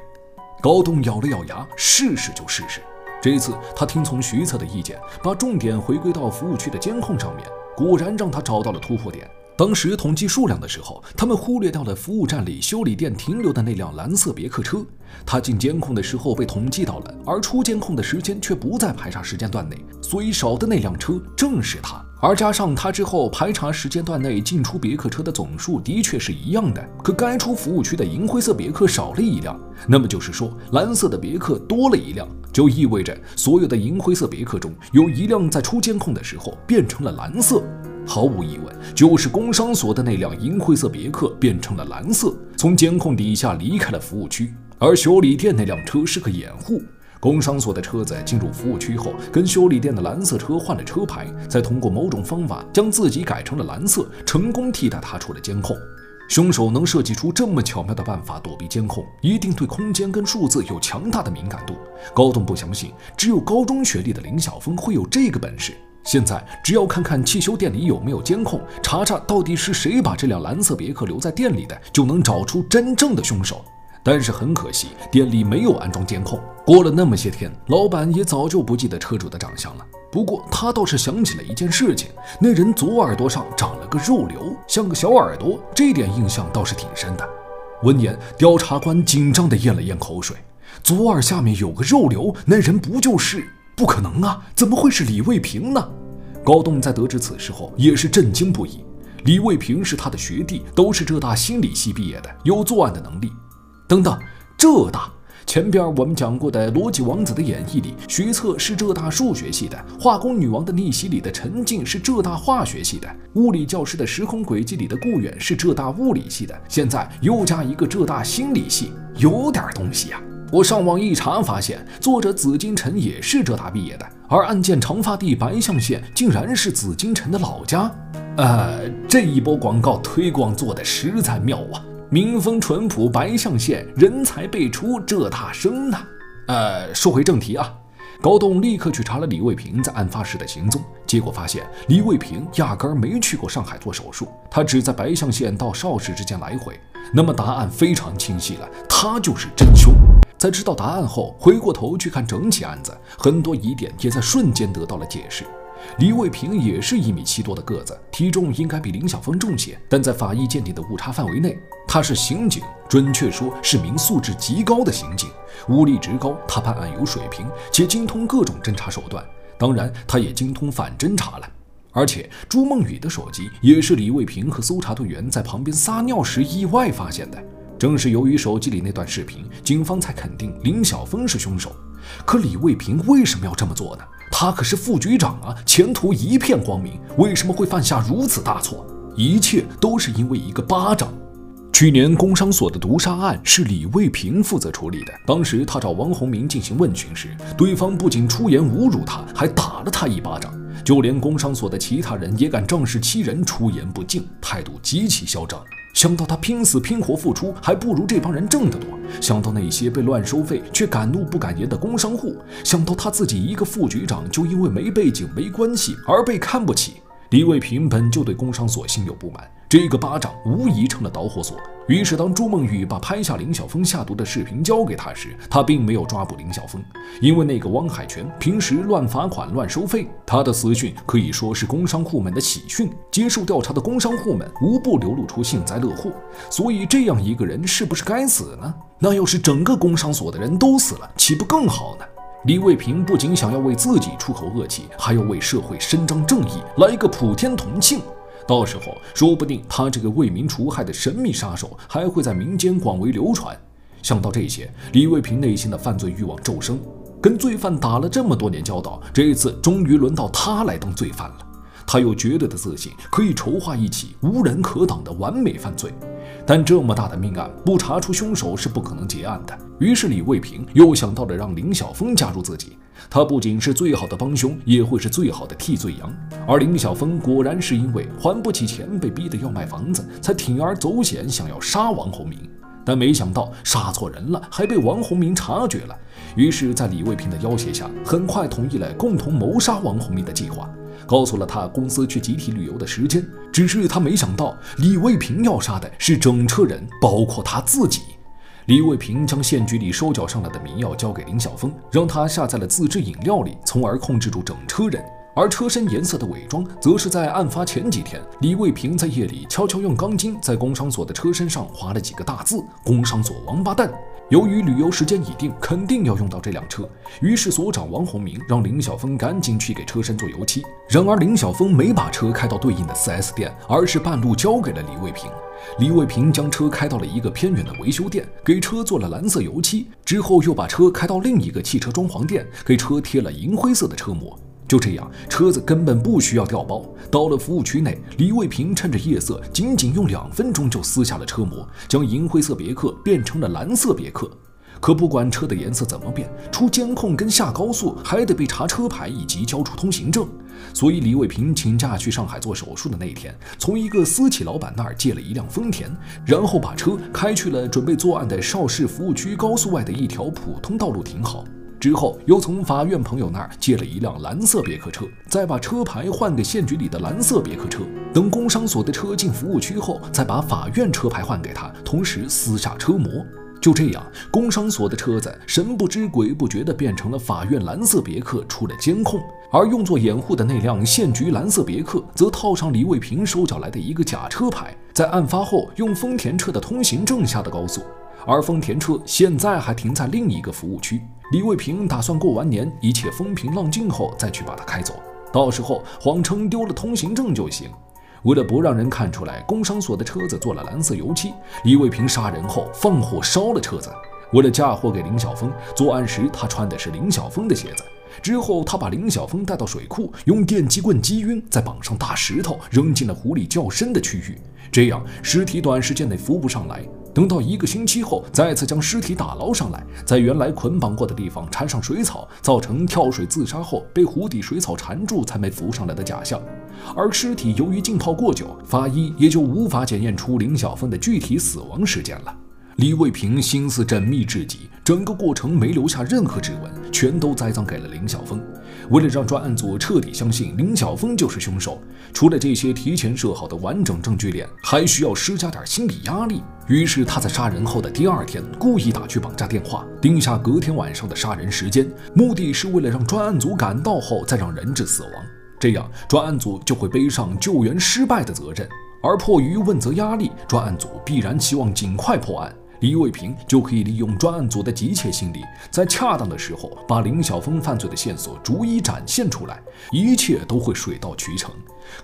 高栋咬了咬牙：“试试就试试。”这一次他听从徐策的意见，把重点回归到服务区的监控上面，果然让他找到了突破点。当时统计数量的时候，他们忽略掉了服务站里修理店停留的那辆蓝色别克车。他进监控的时候被统计到了，而出监控的时间却不在排查时间段内，所以少的那辆车正是他。而加上他之后排查时间段内进出别克车的总数的确是一样的，可该出服务区的银灰色别克少了一辆，那么就是说蓝色的别克多了一辆，就意味着所有的银灰色别克中有一辆在出监控的时候变成了蓝色。毫无疑问，就是工商所的那辆银灰色别克变成了蓝色，从监控底下离开了服务区。而修理店那辆车是个掩护。工商所的车子进入服务区后，跟修理店的蓝色车换了车牌，再通过某种方法将自己改成了蓝色，成功替代他出了监控。凶手能设计出这么巧妙的办法躲避监控，一定对空间跟数字有强大的敏感度。高栋不相信，只有高中学历的林晓峰会有这个本事。现在只要看看汽修店里有没有监控，查查到底是谁把这辆蓝色别克留在店里的，就能找出真正的凶手。但是很可惜，店里没有安装监控。过了那么些天，老板也早就不记得车主的长相了。不过他倒是想起了一件事情：那人左耳朵上长了个肉瘤，像个小耳朵，这点印象倒是挺深的。闻言，调查官紧张地咽了咽口水。左耳下面有个肉瘤，那人不就是？不可能啊！怎么会是李卫平呢？高栋在得知此事后也是震惊不已。李卫平是他的学弟，都是浙大心理系毕业的，有作案的能力。等等，浙大前边我们讲过的《逻辑王子的演绎》里，徐策是浙大数学系的；《化工女王的逆袭》里的陈静是浙大化学系的；物理教师的时空轨迹里的顾远是浙大物理系的。现在又加一个浙大心理系，有点东西呀！我上网一查，发现作者紫金陈也是浙大毕业的，而案件长发地白象县竟然是紫金陈的老家。呃，这一波广告推广做的实在妙啊！民风淳朴，白象县人才辈出，浙大生呐。呃，说回正题啊，高栋立刻去查了李卫平在案发时的行踪，结果发现李卫平压根儿没去过上海做手术，他只在白象县到邵氏之间来回。那么答案非常清晰了，他就是真凶。在知道答案后，回过头去看整起案子，很多疑点也在瞬间得到了解释。李卫平也是一米七多的个子，体重应该比林晓峰重些，但在法医鉴定的误差范围内。他是刑警，准确说是名素质极高的刑警，武力值高。他办案有水平，且精通各种侦查手段。当然，他也精通反侦查了。而且，朱梦雨的手机也是李卫平和搜查队员在旁边撒尿时意外发现的。正是由于手机里那段视频，警方才肯定林晓峰是凶手。可李卫平为什么要这么做呢？他可是副局长啊，前途一片光明，为什么会犯下如此大错？一切都是因为一个巴掌。去年工商所的毒杀案是李卫平负责处理的。当时他找王洪明进行问询时，对方不仅出言侮辱他，还打了他一巴掌。就连工商所的其他人也敢仗势欺人，出言不敬，态度极其嚣张。想到他拼死拼活付出，还不如这帮人挣得多；想到那些被乱收费却敢怒不敢言的工商户；想到他自己一个副局长就因为没背景、没关系而被看不起。李卫平本就对工商所心有不满，这个巴掌无疑成了导火索。于是，当朱梦雨把拍下林晓峰下毒的视频交给他时，他并没有抓捕林晓峰，因为那个汪海泉平时乱罚款、乱收费，他的死讯可以说是工商户们的喜讯。接受调查的工商户们无不流露出幸灾乐祸。所以，这样一个人是不是该死呢？那要是整个工商所的人都死了，岂不更好呢？李卫平不仅想要为自己出口恶气，还要为社会伸张正义，来一个普天同庆。到时候，说不定他这个为民除害的神秘杀手还会在民间广为流传。想到这些，李卫平内心的犯罪欲望骤升。跟罪犯打了这么多年交道，这一次终于轮到他来当罪犯了。他有绝对的自信，可以筹划一起无人可挡的完美犯罪。但这么大的命案，不查出凶手是不可能结案的。于是李卫平又想到了让林晓峰加入自己，他不仅是最好的帮凶，也会是最好的替罪羊。而林晓峰果然是因为还不起钱，被逼得要卖房子，才铤而走险想要杀王洪明。但没想到杀错人了，还被王洪明察觉了。于是，在李卫平的要挟下，很快同意了共同谋杀王洪明的计划。告诉了他公司去集体旅游的时间，只是他没想到李卫平要杀的是整车人，包括他自己。李卫平将县局里收缴上来的迷药交给林晓峰，让他下在了自制饮料里，从而控制住整车人。而车身颜色的伪装，则是在案发前几天，李卫平在夜里悄悄用钢筋在工商所的车身上划了几个大字：“工商所王八蛋。”由于旅游时间已定，肯定要用到这辆车，于是所长王洪明让林晓峰赶紧去给车身做油漆。然而林晓峰没把车开到对应的 4S 店，而是半路交给了李卫平。李卫平将车开到了一个偏远的维修店，给车做了蓝色油漆，之后又把车开到另一个汽车装潢店，给车贴了银灰色的车膜。就这样，车子根本不需要调包。到了服务区内，李卫平趁着夜色，仅仅用两分钟就撕下了车膜，将银灰色别克变成了蓝色别克。可不管车的颜色怎么变，出监控跟下高速还得被查车牌以及交出通行证。所以，李卫平请假去上海做手术的那天，从一个私企老板那儿借了一辆丰田，然后把车开去了准备作案的邵氏服务区高速外的一条普通道路停好。之后又从法院朋友那儿借了一辆蓝色别克车，再把车牌换给县局里的蓝色别克车。等工商所的车进服务区后，再把法院车牌换给他，同时撕下车膜。就这样，工商所的车子神不知鬼不觉地变成了法院蓝色别克，出了监控。而用作掩护的那辆县局蓝色别克，则套上李卫平收缴来的一个假车牌，在案发后用丰田车的通行证下的高速。而丰田车现在还停在另一个服务区。李卫平打算过完年，一切风平浪静后再去把它开走，到时候谎称丢了通行证就行。为了不让人看出来工商所的车子做了蓝色油漆，李卫平杀人后放火烧了车子。为了嫁祸给林晓峰，作案时他穿的是林晓峰的鞋子。之后，他把林晓峰带到水库，用电击棍击晕，再绑上大石头，扔进了湖里较深的区域。这样，尸体短时间内浮不上来。等到一个星期后，再次将尸体打捞上来，在原来捆绑过的地方缠上水草，造成跳水自杀后被湖底水草缠住才没浮上来的假象。而尸体由于浸泡过久，法医也就无法检验出林晓峰的具体死亡时间了。李卫平心思缜密至极，整个过程没留下任何指纹，全都栽赃给了林晓峰。为了让专案组彻底相信林晓峰就是凶手，除了这些提前设好的完整证据链，还需要施加点心理压力。于是他在杀人后的第二天，故意打去绑架电话，定下隔天晚上的杀人时间，目的是为了让专案组赶到后再让人质死亡，这样专案组就会背上救援失败的责任。而迫于问责压力，专案组必然期望尽快破案。李卫平就可以利用专案组的急切心理，在恰当的时候把林晓峰犯罪的线索逐一展现出来，一切都会水到渠成。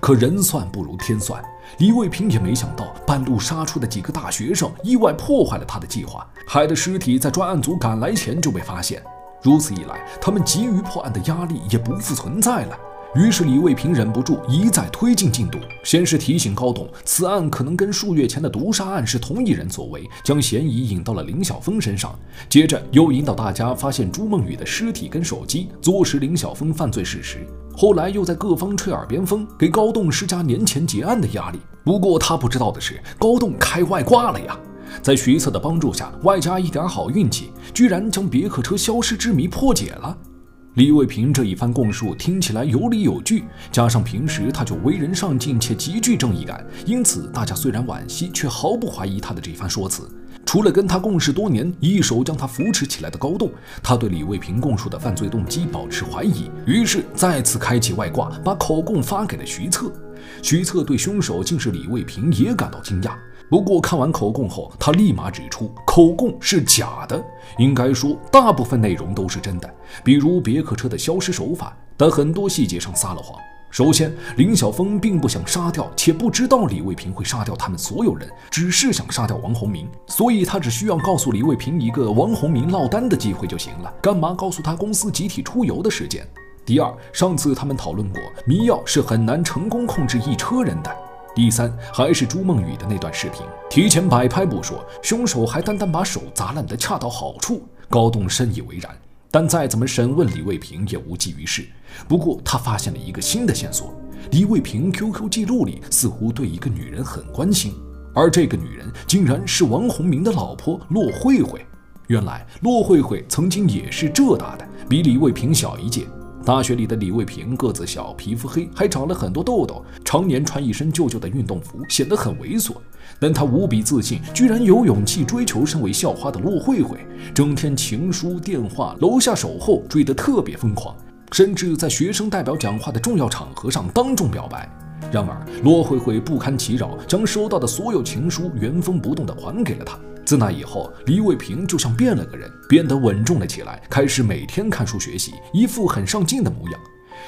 可人算不如天算，李卫平也没想到半路杀出的几个大学生意外破坏了他的计划，海的尸体在专案组赶来前就被发现。如此一来，他们急于破案的压力也不复存在了。于是李卫平忍不住一再推进进度，先是提醒高董，此案可能跟数月前的毒杀案是同一人所为，将嫌疑引到了林晓峰身上。接着又引导大家发现朱梦雨的尸体跟手机，坐实林晓峰犯罪事实。后来又在各方吹耳边风，给高栋施加年前结案的压力。不过他不知道的是，高栋开外挂了呀！在徐策的帮助下，外加一点好运气，居然将别克车消失之谜破解了。李卫平这一番供述听起来有理有据，加上平时他就为人上进且极具正义感，因此大家虽然惋惜，却毫不怀疑他的这番说辞。除了跟他共事多年、一手将他扶持起来的高栋，他对李卫平供述的犯罪动机保持怀疑，于是再次开启外挂，把口供发给了徐策。徐策对凶手竟是李卫平也感到惊讶。不过看完口供后，他立马指出口供是假的。应该说，大部分内容都是真的，比如别克车的消失手法，但很多细节上撒了谎。首先，林晓峰并不想杀掉，且不知道李卫平会杀掉他们所有人，只是想杀掉王洪明，所以他只需要告诉李卫平一个王洪明落单的机会就行了。干嘛告诉他公司集体出游的时间？第二，上次他们讨论过，迷药是很难成功控制一车人的。第三，还是朱梦雨的那段视频，提前摆拍不说，凶手还单单把手砸烂的恰到好处。高栋深以为然，但再怎么审问李卫平也无济于事。不过他发现了一个新的线索：李卫平 QQ 记录里似乎对一个女人很关心，而这个女人竟然是王洪明的老婆骆慧慧。原来骆慧慧曾经也是浙大的，比李卫平小一届。大学里的李卫平个子小，皮肤黑，还长了很多痘痘，常年穿一身旧旧的运动服，显得很猥琐。但他无比自信，居然有勇气追求身为校花的骆慧慧，整天情书、电话、楼下守候，追得特别疯狂，甚至在学生代表讲话的重要场合上当众表白。然而，骆慧慧不堪其扰，将收到的所有情书原封不动地还给了他。自那以后，李卫平就像变了个人，变得稳重了起来，开始每天看书学习，一副很上进的模样。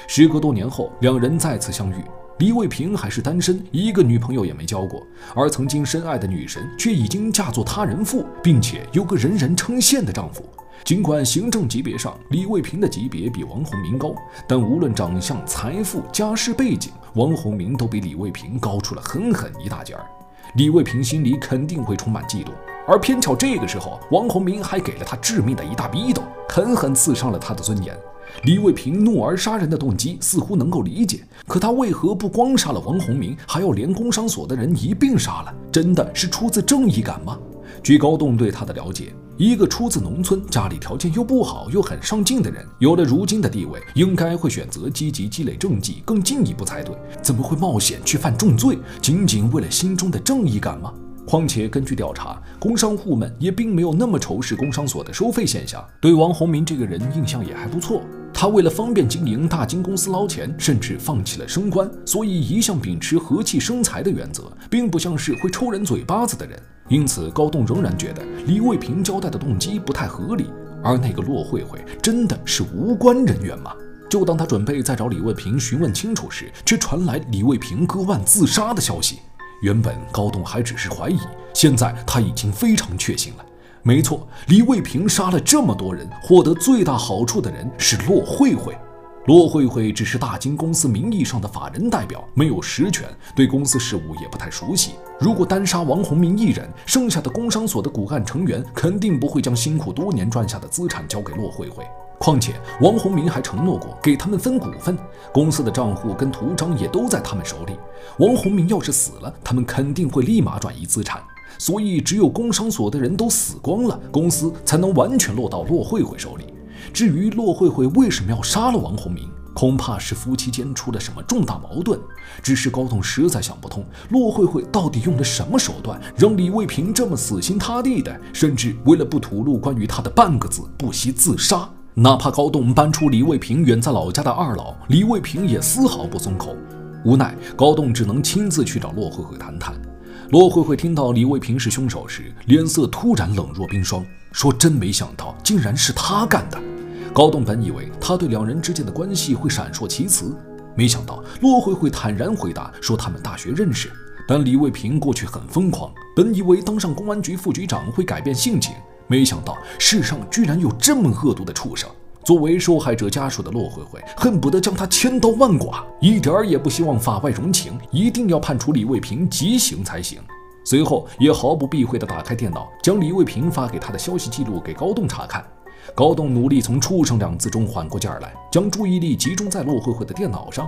时隔多年后，两人再次相遇，李卫平还是单身，一个女朋友也没交过，而曾经深爱的女神却已经嫁作他人妇，并且有个人人称羡的丈夫。尽管行政级别上李卫平的级别比王洪明高，但无论长相、财富、家世背景，王洪明都比李卫平高出了狠狠一大截儿。李卫平心里肯定会充满嫉妒。而偏巧这个时候，王洪明还给了他致命的一大逼斗，狠狠刺伤了他的尊严。李卫平怒而杀人的动机似乎能够理解，可他为何不光杀了王洪明，还要连工商所的人一并杀了？真的是出自正义感吗？据高栋对他的了解，一个出自农村、家里条件又不好又很上进的人，有了如今的地位，应该会选择积极积累政绩，更进一步才对。怎么会冒险去犯重罪，仅仅为了心中的正义感吗？况且，根据调查，工商户们也并没有那么仇视工商所的收费现象，对王洪明这个人印象也还不错。他为了方便经营大金公司捞钱，甚至放弃了升官，所以一向秉持和气生财的原则，并不像是会抽人嘴巴子的人。因此，高栋仍然觉得李卫平交代的动机不太合理。而那个骆慧慧真的是无关人员吗？就当他准备再找李卫平询问清楚时，却传来李卫平割腕自杀的消息。原本高栋还只是怀疑，现在他已经非常确信了。没错，李卫平杀了这么多人，获得最大好处的人是骆慧慧。骆慧慧只是大金公司名义上的法人代表，没有实权，对公司事务也不太熟悉。如果单杀王洪明一人，剩下的工商所的骨干成员肯定不会将辛苦多年赚下的资产交给骆慧慧。况且王洪明还承诺过给他们分股份，公司的账户跟图章也都在他们手里。王洪明要是死了，他们肯定会立马转移资产。所以，只有工商所的人都死光了，公司才能完全落到骆慧慧手里。至于骆慧慧为什么要杀了王洪明，恐怕是夫妻间出了什么重大矛盾。只是高栋实在想不通，骆慧慧到底用了什么手段，让李卫平这么死心塌地的，甚至为了不吐露关于他的半个字，不惜自杀。哪怕高栋搬出李卫平远在老家的二老，李卫平也丝毫不松口。无奈，高栋只能亲自去找骆慧慧谈谈。骆慧慧听到李卫平是凶手时，脸色突然冷若冰霜，说：“真没想到，竟然是他干的。”高栋本以为他对两人之间的关系会闪烁其词，没想到骆慧慧坦然回答说他们大学认识。但李卫平过去很疯狂，本以为当上公安局副局长会改变性情，没想到世上居然有这么恶毒的畜生。作为受害者家属的骆慧慧恨不得将他千刀万剐，一点儿也不希望法外容情，一定要判处李卫平极刑才行。随后也毫不避讳地打开电脑，将李卫平发给他的消息记录给高栋查看。高栋努力从“畜生”两字中缓过劲儿来，将注意力集中在骆慧慧的电脑上。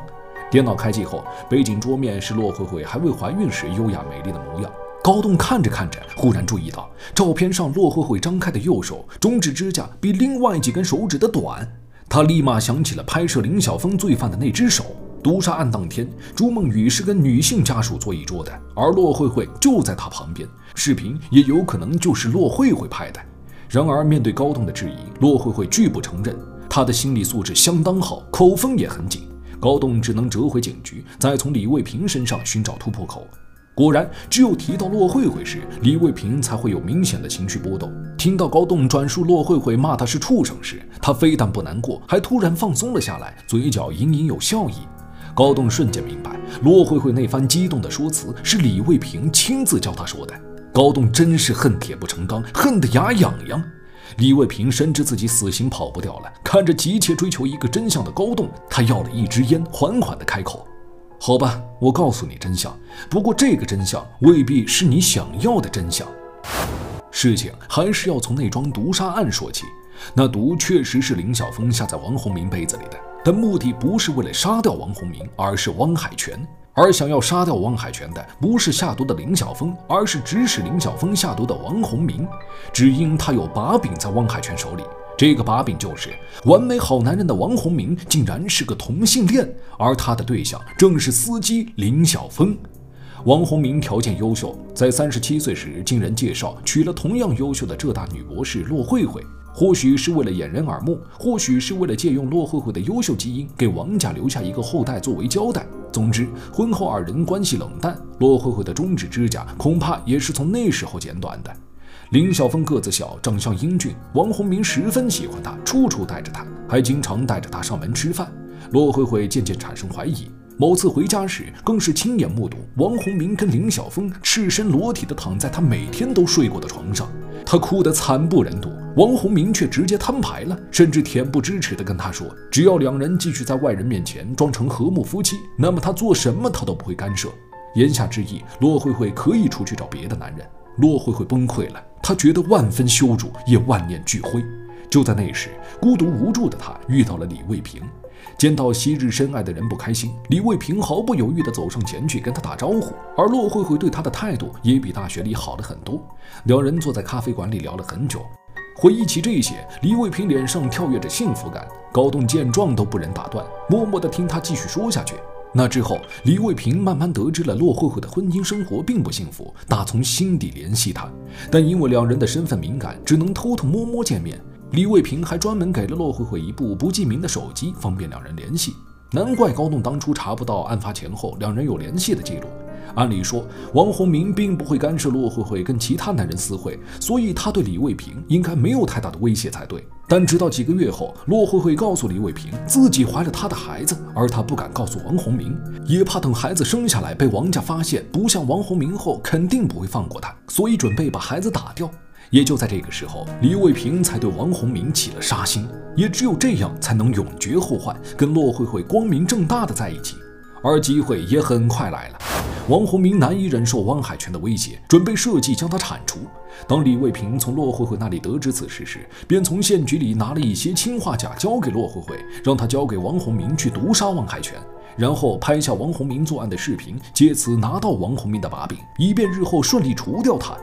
电脑开机后，背景桌面是骆慧慧还未怀孕时优雅美丽的模样。高栋看着看着，忽然注意到照片上骆慧慧张开的右手中指指甲比另外几根手指的短。他立马想起了拍摄林晓峰罪犯的那只手。毒杀案当天，朱梦雨是跟女性家属坐一桌的，而骆慧慧就在他旁边，视频也有可能就是骆慧慧拍的。然而，面对高栋的质疑，骆慧慧拒不承认。她的心理素质相当好，口风也很紧。高栋只能折回警局，再从李卫平身上寻找突破口。果然，只有提到骆慧慧时，李卫平才会有明显的情绪波动。听到高栋转述骆慧慧骂他是畜生时，他非但不难过，还突然放松了下来，嘴角隐隐有笑意。高栋瞬间明白，骆慧慧那番激动的说辞是李卫平亲自教他说的。高栋真是恨铁不成钢，恨得牙痒痒。李卫平深知自己死刑跑不掉了，看着急切追求一个真相的高栋，他要了一支烟，缓缓地开口：“好吧，我告诉你真相。不过这个真相未必是你想要的真相。事情还是要从那桩毒杀案说起。那毒确实是林晓峰下在王洪明杯子里的，但目的不是为了杀掉王洪明，而是汪海泉。”而想要杀掉汪海泉的，不是下毒的林晓峰，而是指使林晓峰下毒的王洪明。只因他有把柄在汪海泉手里，这个把柄就是完美好男人的王洪明竟然是个同性恋，而他的对象正是司机林晓峰。王洪明条件优秀，在三十七岁时经人介绍娶了同样优秀的浙大女博士骆慧慧。或许是为了掩人耳目，或许是为了借用骆慧慧的优秀基因给王家留下一个后代作为交代。总之，婚后二人关系冷淡，骆慧慧的中指指甲恐怕也是从那时候剪短的。林晓峰个子小，长相英俊，王洪明十分喜欢他，处处带着他，还经常带着他上门吃饭。骆慧慧渐渐产生怀疑，某次回家时，更是亲眼目睹王洪明跟林晓峰赤身裸体的躺在他每天都睡过的床上。他哭得惨不忍睹，王洪明却直接摊牌了，甚至恬不知耻地跟他说：“只要两人继续在外人面前装成和睦夫妻，那么他做什么他都不会干涉。”言下之意，骆慧慧可以出去找别的男人。骆慧慧崩溃了，她觉得万分羞辱，也万念俱灰。就在那时，孤独无助的她遇到了李卫平。见到昔日深爱的人不开心，李卫平毫不犹豫地走上前去跟他打招呼，而骆慧慧对他的态度也比大学里好了很多。两人坐在咖啡馆里聊了很久，回忆起这些，李卫平脸上跳跃着幸福感。高栋见状都不忍打断，默默地听他继续说下去。那之后，李卫平慢慢得知了骆慧慧的婚姻生活并不幸福，打从心底联系她，但因为两人的身份敏感，只能偷偷摸摸见面。李卫平还专门给了骆慧慧一部不记名的手机，方便两人联系。难怪高栋当初查不到案发前后两人有联系的记录。按理说，王洪明并不会干涉骆慧慧跟其他男人私会，所以他对李卫平应该没有太大的威胁才对。但直到几个月后，骆慧慧告诉李卫平自己怀了他的孩子，而他不敢告诉王洪明，也怕等孩子生下来被王家发现不像王洪明后，肯定不会放过他，所以准备把孩子打掉。也就在这个时候，李卫平才对王洪明起了杀心，也只有这样才能永绝后患，跟骆慧慧光明正大的在一起。而机会也很快来了，王洪明难以忍受汪海泉的威胁，准备设计将他铲除。当李卫平从骆慧慧那里得知此事时，便从县局里拿了一些氰化钾交给骆慧慧，让他交给王洪明去毒杀汪海泉，然后拍下王洪明作案的视频，借此拿到王洪明的把柄，以便日后顺利除掉他。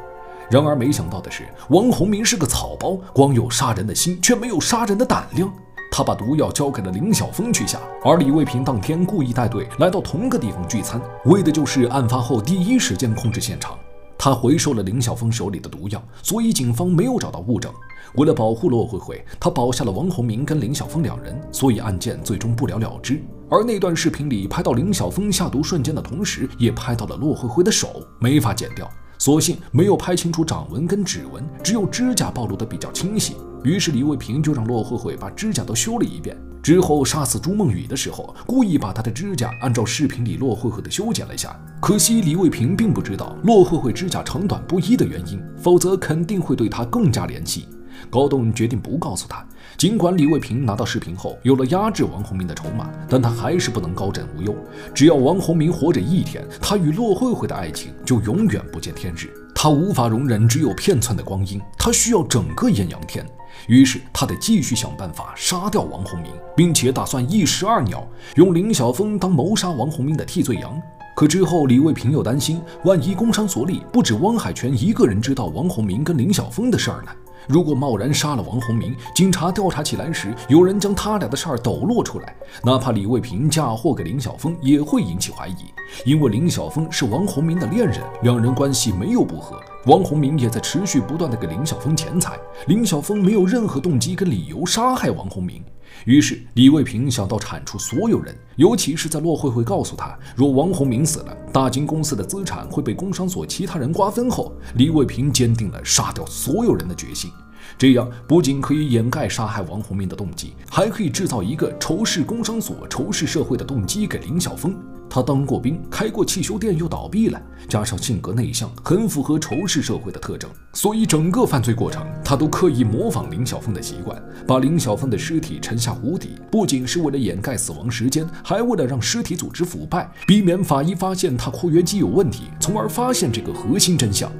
然而，没想到的是，王洪明是个草包，光有杀人的心，却没有杀人的胆量。他把毒药交给了林晓峰去下，而李卫平当天故意带队来到同个地方聚餐，为的就是案发后第一时间控制现场。他回收了林晓峰手里的毒药，所以警方没有找到物证。为了保护骆慧慧，他保下了王洪明跟林晓峰两人，所以案件最终不了了之。而那段视频里拍到林晓峰下毒瞬间的同时，也拍到了骆慧慧的手，没法剪掉。所幸没有拍清楚掌纹跟指纹，只有指甲暴露的比较清晰。于是李卫平就让骆慧慧把指甲都修了一遍。之后杀死朱梦雨的时候，故意把她的指甲按照视频里骆慧慧的修剪了一下。可惜李卫平并不知道骆慧慧指甲长短不一的原因，否则肯定会对她更加怜惜。高栋决定不告诉他。尽管李卫平拿到视频后有了压制王洪明的筹码，但他还是不能高枕无忧。只要王洪明活着一天，他与骆慧慧的爱情就永远不见天日。他无法容忍只有片寸的光阴，他需要整个艳阳天。于是他得继续想办法杀掉王洪明，并且打算一石二鸟，用林晓峰当谋杀王洪明的替罪羊。可之后李卫平又担心，万一工商所里不止汪海泉一个人知道王洪明跟林晓峰的事儿呢？如果贸然杀了王洪明，警察调查起来时，有人将他俩的事儿抖落出来，哪怕李卫平嫁祸给林晓峰，也会引起怀疑。因为林晓峰是王洪明的恋人，两人关系没有不和。王洪明也在持续不断的给林晓峰钱财，林晓峰没有任何动机跟理由杀害王洪明。于是李卫平想到铲除所有人，尤其是在骆慧慧告诉他，若王洪明死了，大金公司的资产会被工商所其他人瓜分后，李卫平坚定了杀掉所有人的决心。这样不仅可以掩盖杀害王洪明的动机，还可以制造一个仇视工商所、仇视社会的动机给林晓峰。他当过兵，开过汽修店，又倒闭了，加上性格内向，很符合仇视社会的特征，所以整个犯罪过程他都刻意模仿林晓峰的习惯，把林晓峰的尸体沉下湖底，不仅是为了掩盖死亡时间，还为了让尸体组织腐败，避免法医发现他括约肌有问题，从而发现这个核心真相。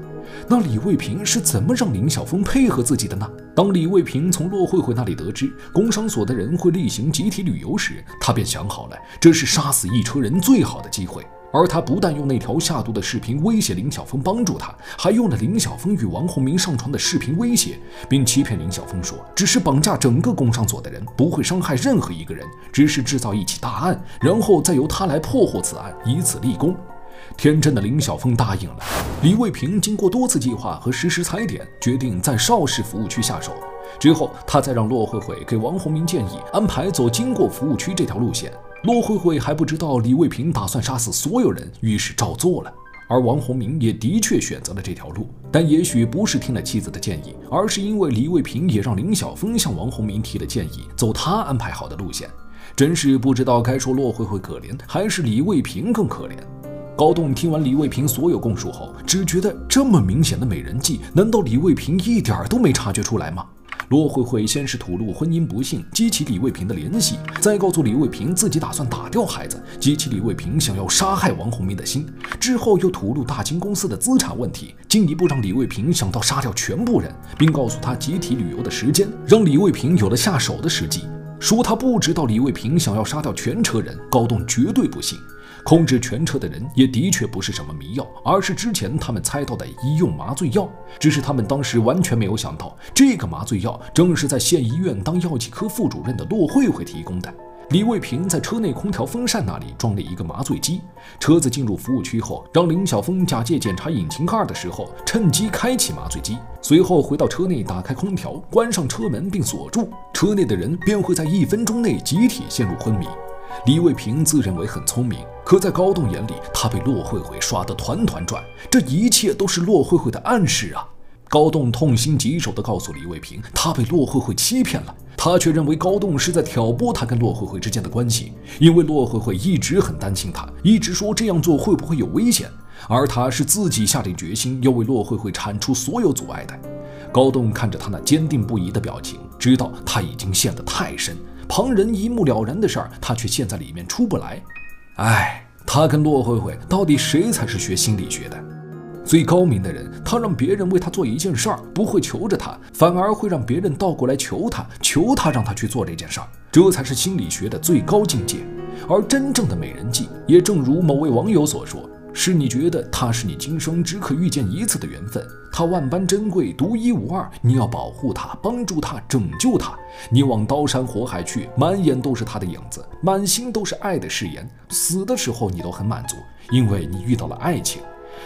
那李卫平是怎么让林晓峰配合自己的呢？当李卫平从骆慧慧那里得知工商所的人会例行集体旅游时，他便想好了，这是杀死一车人最好的机会。而他不但用那条下毒的视频威胁林晓峰帮助他，还用了林晓峰与王洪明上床的视频威胁，并欺骗林晓峰说只是绑架整个工商所的人，不会伤害任何一个人，只是制造一起大案，然后再由他来破获此案，以此立功。天真的林晓峰答应了。李卫平经过多次计划和实时踩点，决定在邵氏服务区下手。之后，他再让骆慧慧给王洪明建议安排走经过服务区这条路线。骆慧慧还不知道李卫平打算杀死所有人，于是照做了。而王洪明也的确选择了这条路，但也许不是听了妻子的建议，而是因为李卫平也让林晓峰向王洪明提了建议，走他安排好的路线。真是不知道该说骆慧慧可怜，还是李卫平更可怜。高栋听完李卫平所有供述后，只觉得这么明显的美人计，难道李卫平一点都没察觉出来吗？骆慧慧先是吐露婚姻不幸，激起李卫平的联系，再告诉李卫平自己打算打掉孩子，激起李卫平想要杀害王洪明的心，之后又吐露大金公司的资产问题，进一步让李卫平想到杀掉全部人，并告诉他集体旅游的时间，让李卫平有了下手的时机。说他不知道李卫平想要杀掉全车人，高栋绝对不信。控制全车的人也的确不是什么迷药，而是之前他们猜到的医用麻醉药。只是他们当时完全没有想到，这个麻醉药正是在县医院当药剂科副主任的骆慧慧提供的。李卫平在车内空调风扇那里装了一个麻醉机，车子进入服务区后，让林晓峰假借检查引擎盖的时候，趁机开启麻醉机，随后回到车内打开空调，关上车门并锁住，车内的人便会在一分钟内集体陷入昏迷。李卫平自认为很聪明，可在高栋眼里，他被骆慧慧耍得团团转，这一切都是骆慧慧的暗示啊！高栋痛心疾首地告诉李卫平，他被骆慧慧欺骗了，他却认为高栋是在挑拨他跟骆慧慧之间的关系，因为骆慧慧一直很担心他，一直说这样做会不会有危险，而他是自己下定决心要为骆慧慧铲除所有阻碍的。高栋看着他那坚定不移的表情，知道他已经陷得太深。旁人一目了然的事儿，他却陷在里面出不来。哎，他跟骆慧慧到底谁才是学心理学的？最高明的人，他让别人为他做一件事儿，不会求着他，反而会让别人倒过来求他，求他让他去做这件事儿，这才是心理学的最高境界。而真正的美人计，也正如某位网友所说。是你觉得他是你今生只可遇见一次的缘分，他万般珍贵，独一无二，你要保护他，帮助他，拯救他。你往刀山火海去，满眼都是他的影子，满心都是爱的誓言。死的时候你都很满足，因为你遇到了爱情。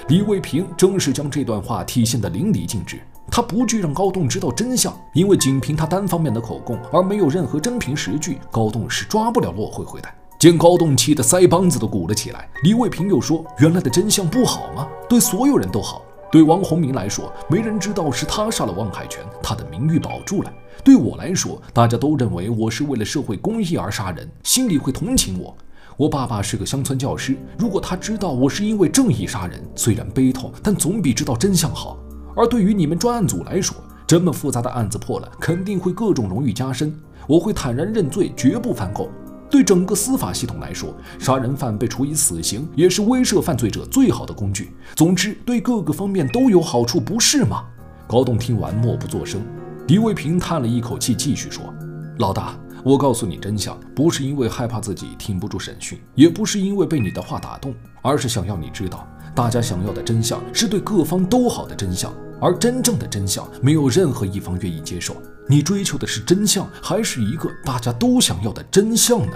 李卫平正是将这段话体现得淋漓尽致。他不惧让高栋知道真相，因为仅凭他单方面的口供，而没有任何真凭实据，高栋是抓不了骆慧慧的。见高栋气得腮帮子都鼓了起来，李卫平又说：“原来的真相不好吗？对所有人都好。对王洪明来说，没人知道是他杀了汪海泉，他的名誉保住了。对我来说，大家都认为我是为了社会公益而杀人，心里会同情我。我爸爸是个乡村教师，如果他知道我是因为正义杀人，虽然悲痛，但总比知道真相好。而对于你们专案组来说，这么复杂的案子破了，肯定会各种荣誉加深。我会坦然认罪，绝不翻供。”对整个司法系统来说，杀人犯被处以死刑也是威慑犯罪者最好的工具。总之，对各个方面都有好处，不是吗？高栋听完默不作声。狄卫平叹了一口气，继续说：“老大，我告诉你真相，不是因为害怕自己挺不住审讯，也不是因为被你的话打动，而是想要你知道，大家想要的真相是对各方都好的真相，而真正的真相，没有任何一方愿意接受。”你追求的是真相，还是一个大家都想要的真相呢？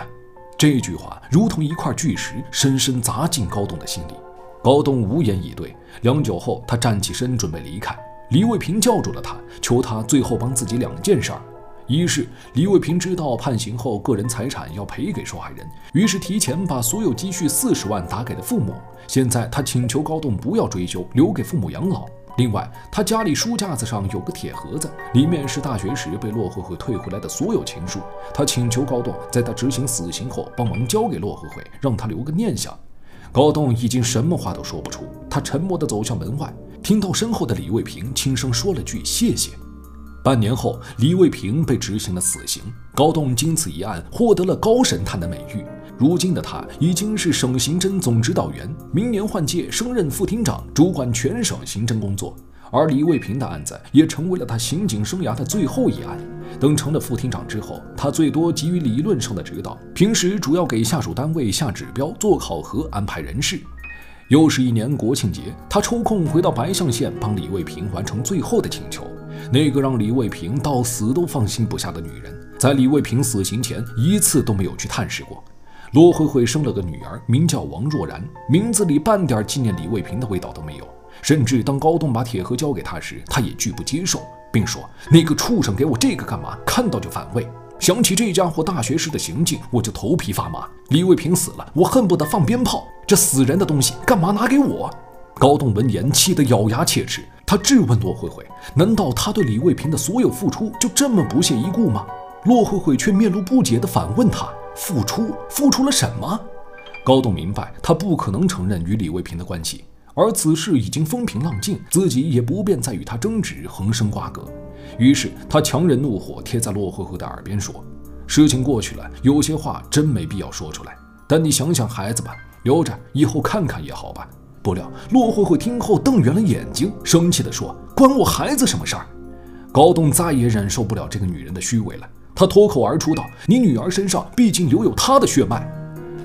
这句话如同一块巨石，深深砸进高栋的心里。高栋无言以对。良久后，他站起身，准备离开。李卫平叫住了他，求他最后帮自己两件事儿：一是李卫平知道判刑后个人财产要赔给受害人，于是提前把所有积蓄四十万打给了父母。现在他请求高栋不要追究，留给父母养老。另外，他家里书架子上有个铁盒子，里面是大学时被骆慧慧退回来的所有情书。他请求高栋在他执行死刑后帮忙交给骆慧慧，让他留个念想。高栋已经什么话都说不出，他沉默地走向门外，听到身后的李卫平轻声说了句“谢谢”。半年后，李卫平被执行了死刑，高栋经此一案获得了高神探的美誉。如今的他已经是省刑侦总指导员，明年换届升任副厅长，主管全省刑侦工作。而李卫平的案子也成为了他刑警生涯的最后一案。等成了副厅长之后，他最多给予理论上的指导，平时主要给下属单位下指标、做考核、安排人事。又是一年国庆节，他抽空回到白象县帮李卫平完成最后的请求。那个让李卫平到死都放心不下的女人，在李卫平死刑前一次都没有去探视过。罗慧慧生了个女儿，名叫王若然，名字里半点纪念李卫平的味道都没有。甚至当高栋把铁盒交给他时，他也拒不接受，并说：“那个畜生给我这个干嘛？看到就反胃。”想起这家伙大学时的行径，我就头皮发麻。李卫平死了，我恨不得放鞭炮。这死人的东西干嘛拿给我？高栋闻言气得咬牙切齿，他质问罗慧慧：“难道他对李卫平的所有付出就这么不屑一顾吗？”罗慧慧却面露不解地反问他。付出付出了什么？高栋明白，他不可能承认与李卫平的关系，而此事已经风平浪静，自己也不便再与他争执，横生瓜葛。于是他强忍怒火，贴在骆慧慧的耳边说：“事情过去了，有些话真没必要说出来。但你想想孩子吧，留着以后看看也好吧。”不料骆慧慧听后瞪圆了眼睛，生气地说：“关我孩子什么事儿？”高栋再也忍受不了这个女人的虚伪了。他脱口而出道：“你女儿身上毕竟留有她的血脉。”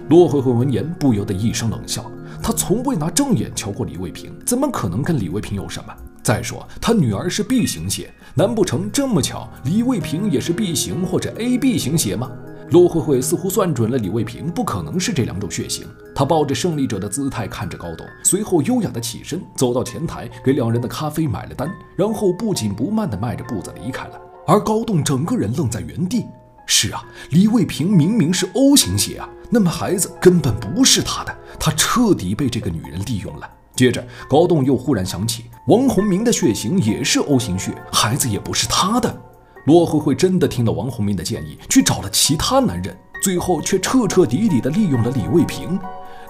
骆慧慧闻言不由得一声冷笑。她从未拿正眼瞧过李卫平，怎么可能跟李卫平有什么？再说，她女儿是 B 型血，难不成这么巧，李卫平也是 B 型或者 AB 型血吗？骆慧慧似乎算准了李卫平不可能是这两种血型。她抱着胜利者的姿态看着高董，随后优雅的起身走到前台，给两人的咖啡买了单，然后不紧不慢地迈着步子离开了。而高栋整个人愣在原地。是啊，李卫平明明是 O 型血啊，那么孩子根本不是他的，他彻底被这个女人利用了。接着，高栋又忽然想起，王洪明的血型也是 O 型血，孩子也不是他的。罗慧慧真的听了王洪明的建议，去找了其他男人，最后却彻彻底底地利用了李卫平。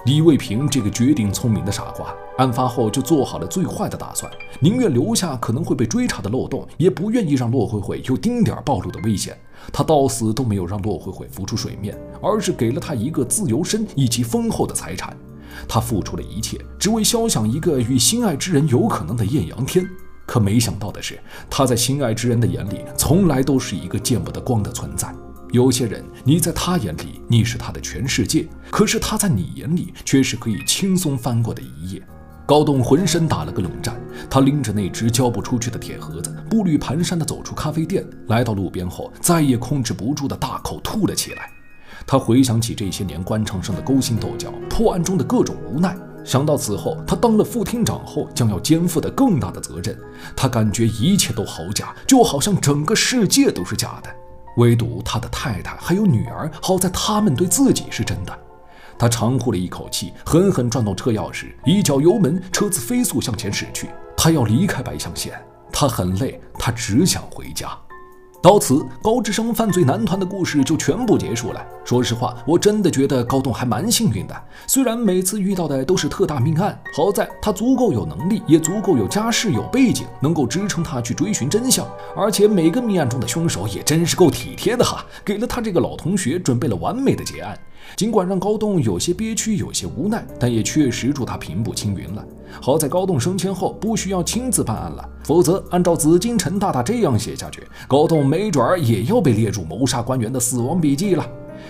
李卫平这个绝顶聪明的傻瓜，案发后就做好了最坏的打算，宁愿留下可能会被追查的漏洞，也不愿意让骆慧慧有丁点暴露的危险。他到死都没有让骆慧慧浮出水面，而是给了她一个自由身以及丰厚的财产。他付出了一切，只为消想一个与心爱之人有可能的艳阳天。可没想到的是，他在心爱之人的眼里，从来都是一个见不得光的存在。有些人，你在他眼里你是他的全世界，可是他在你眼里却是可以轻松翻过的一页。高栋浑身打了个冷战，他拎着那只交不出去的铁盒子，步履蹒跚地走出咖啡店，来到路边后，再也控制不住的大口吐了起来。他回想起这些年官场上的勾心斗角、破案中的各种无奈，想到此后他当了副厅长后将要肩负的更大的责任，他感觉一切都好假，就好像整个世界都是假的。唯独他的太太还有女儿，好在他们对自己是真的。他长呼了一口气，狠狠转动车钥匙，一脚油门，车子飞速向前驶去。他要离开白象县，他很累，他只想回家。到此，高智商犯罪男团的故事就全部结束了。说实话，我真的觉得高栋还蛮幸运的。虽然每次遇到的都是特大命案，好在他足够有能力，也足够有家世、有背景，能够支撑他去追寻真相。而且每个命案中的凶手也真是够体贴的哈，给了他这个老同学准备了完美的结案。尽管让高栋有些憋屈，有些无奈，但也确实助他平步青云了。好在高栋升迁后不需要亲自办案了，否则按照紫金陈大大这样写下去，高栋没准儿也要被列入谋杀官员的死亡笔记了。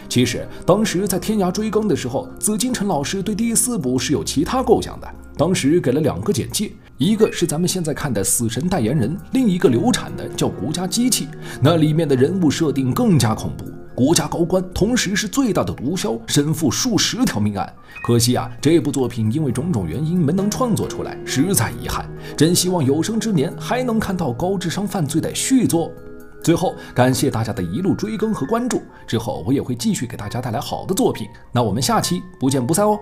其实当时在天涯追更的时候，紫金陈老师对第四部是有其他构想的，当时给了两个简介，一个是咱们现在看的死神代言人，另一个流产的叫国家机器，那里面的人物设定更加恐怖。国家高官，同时是最大的毒枭，身负数十条命案。可惜啊，这部作品因为种种原因没能创作出来，实在遗憾。真希望有生之年还能看到高智商犯罪的续作。最后，感谢大家的一路追更和关注，之后我也会继续给大家带来好的作品。那我们下期不见不散哦。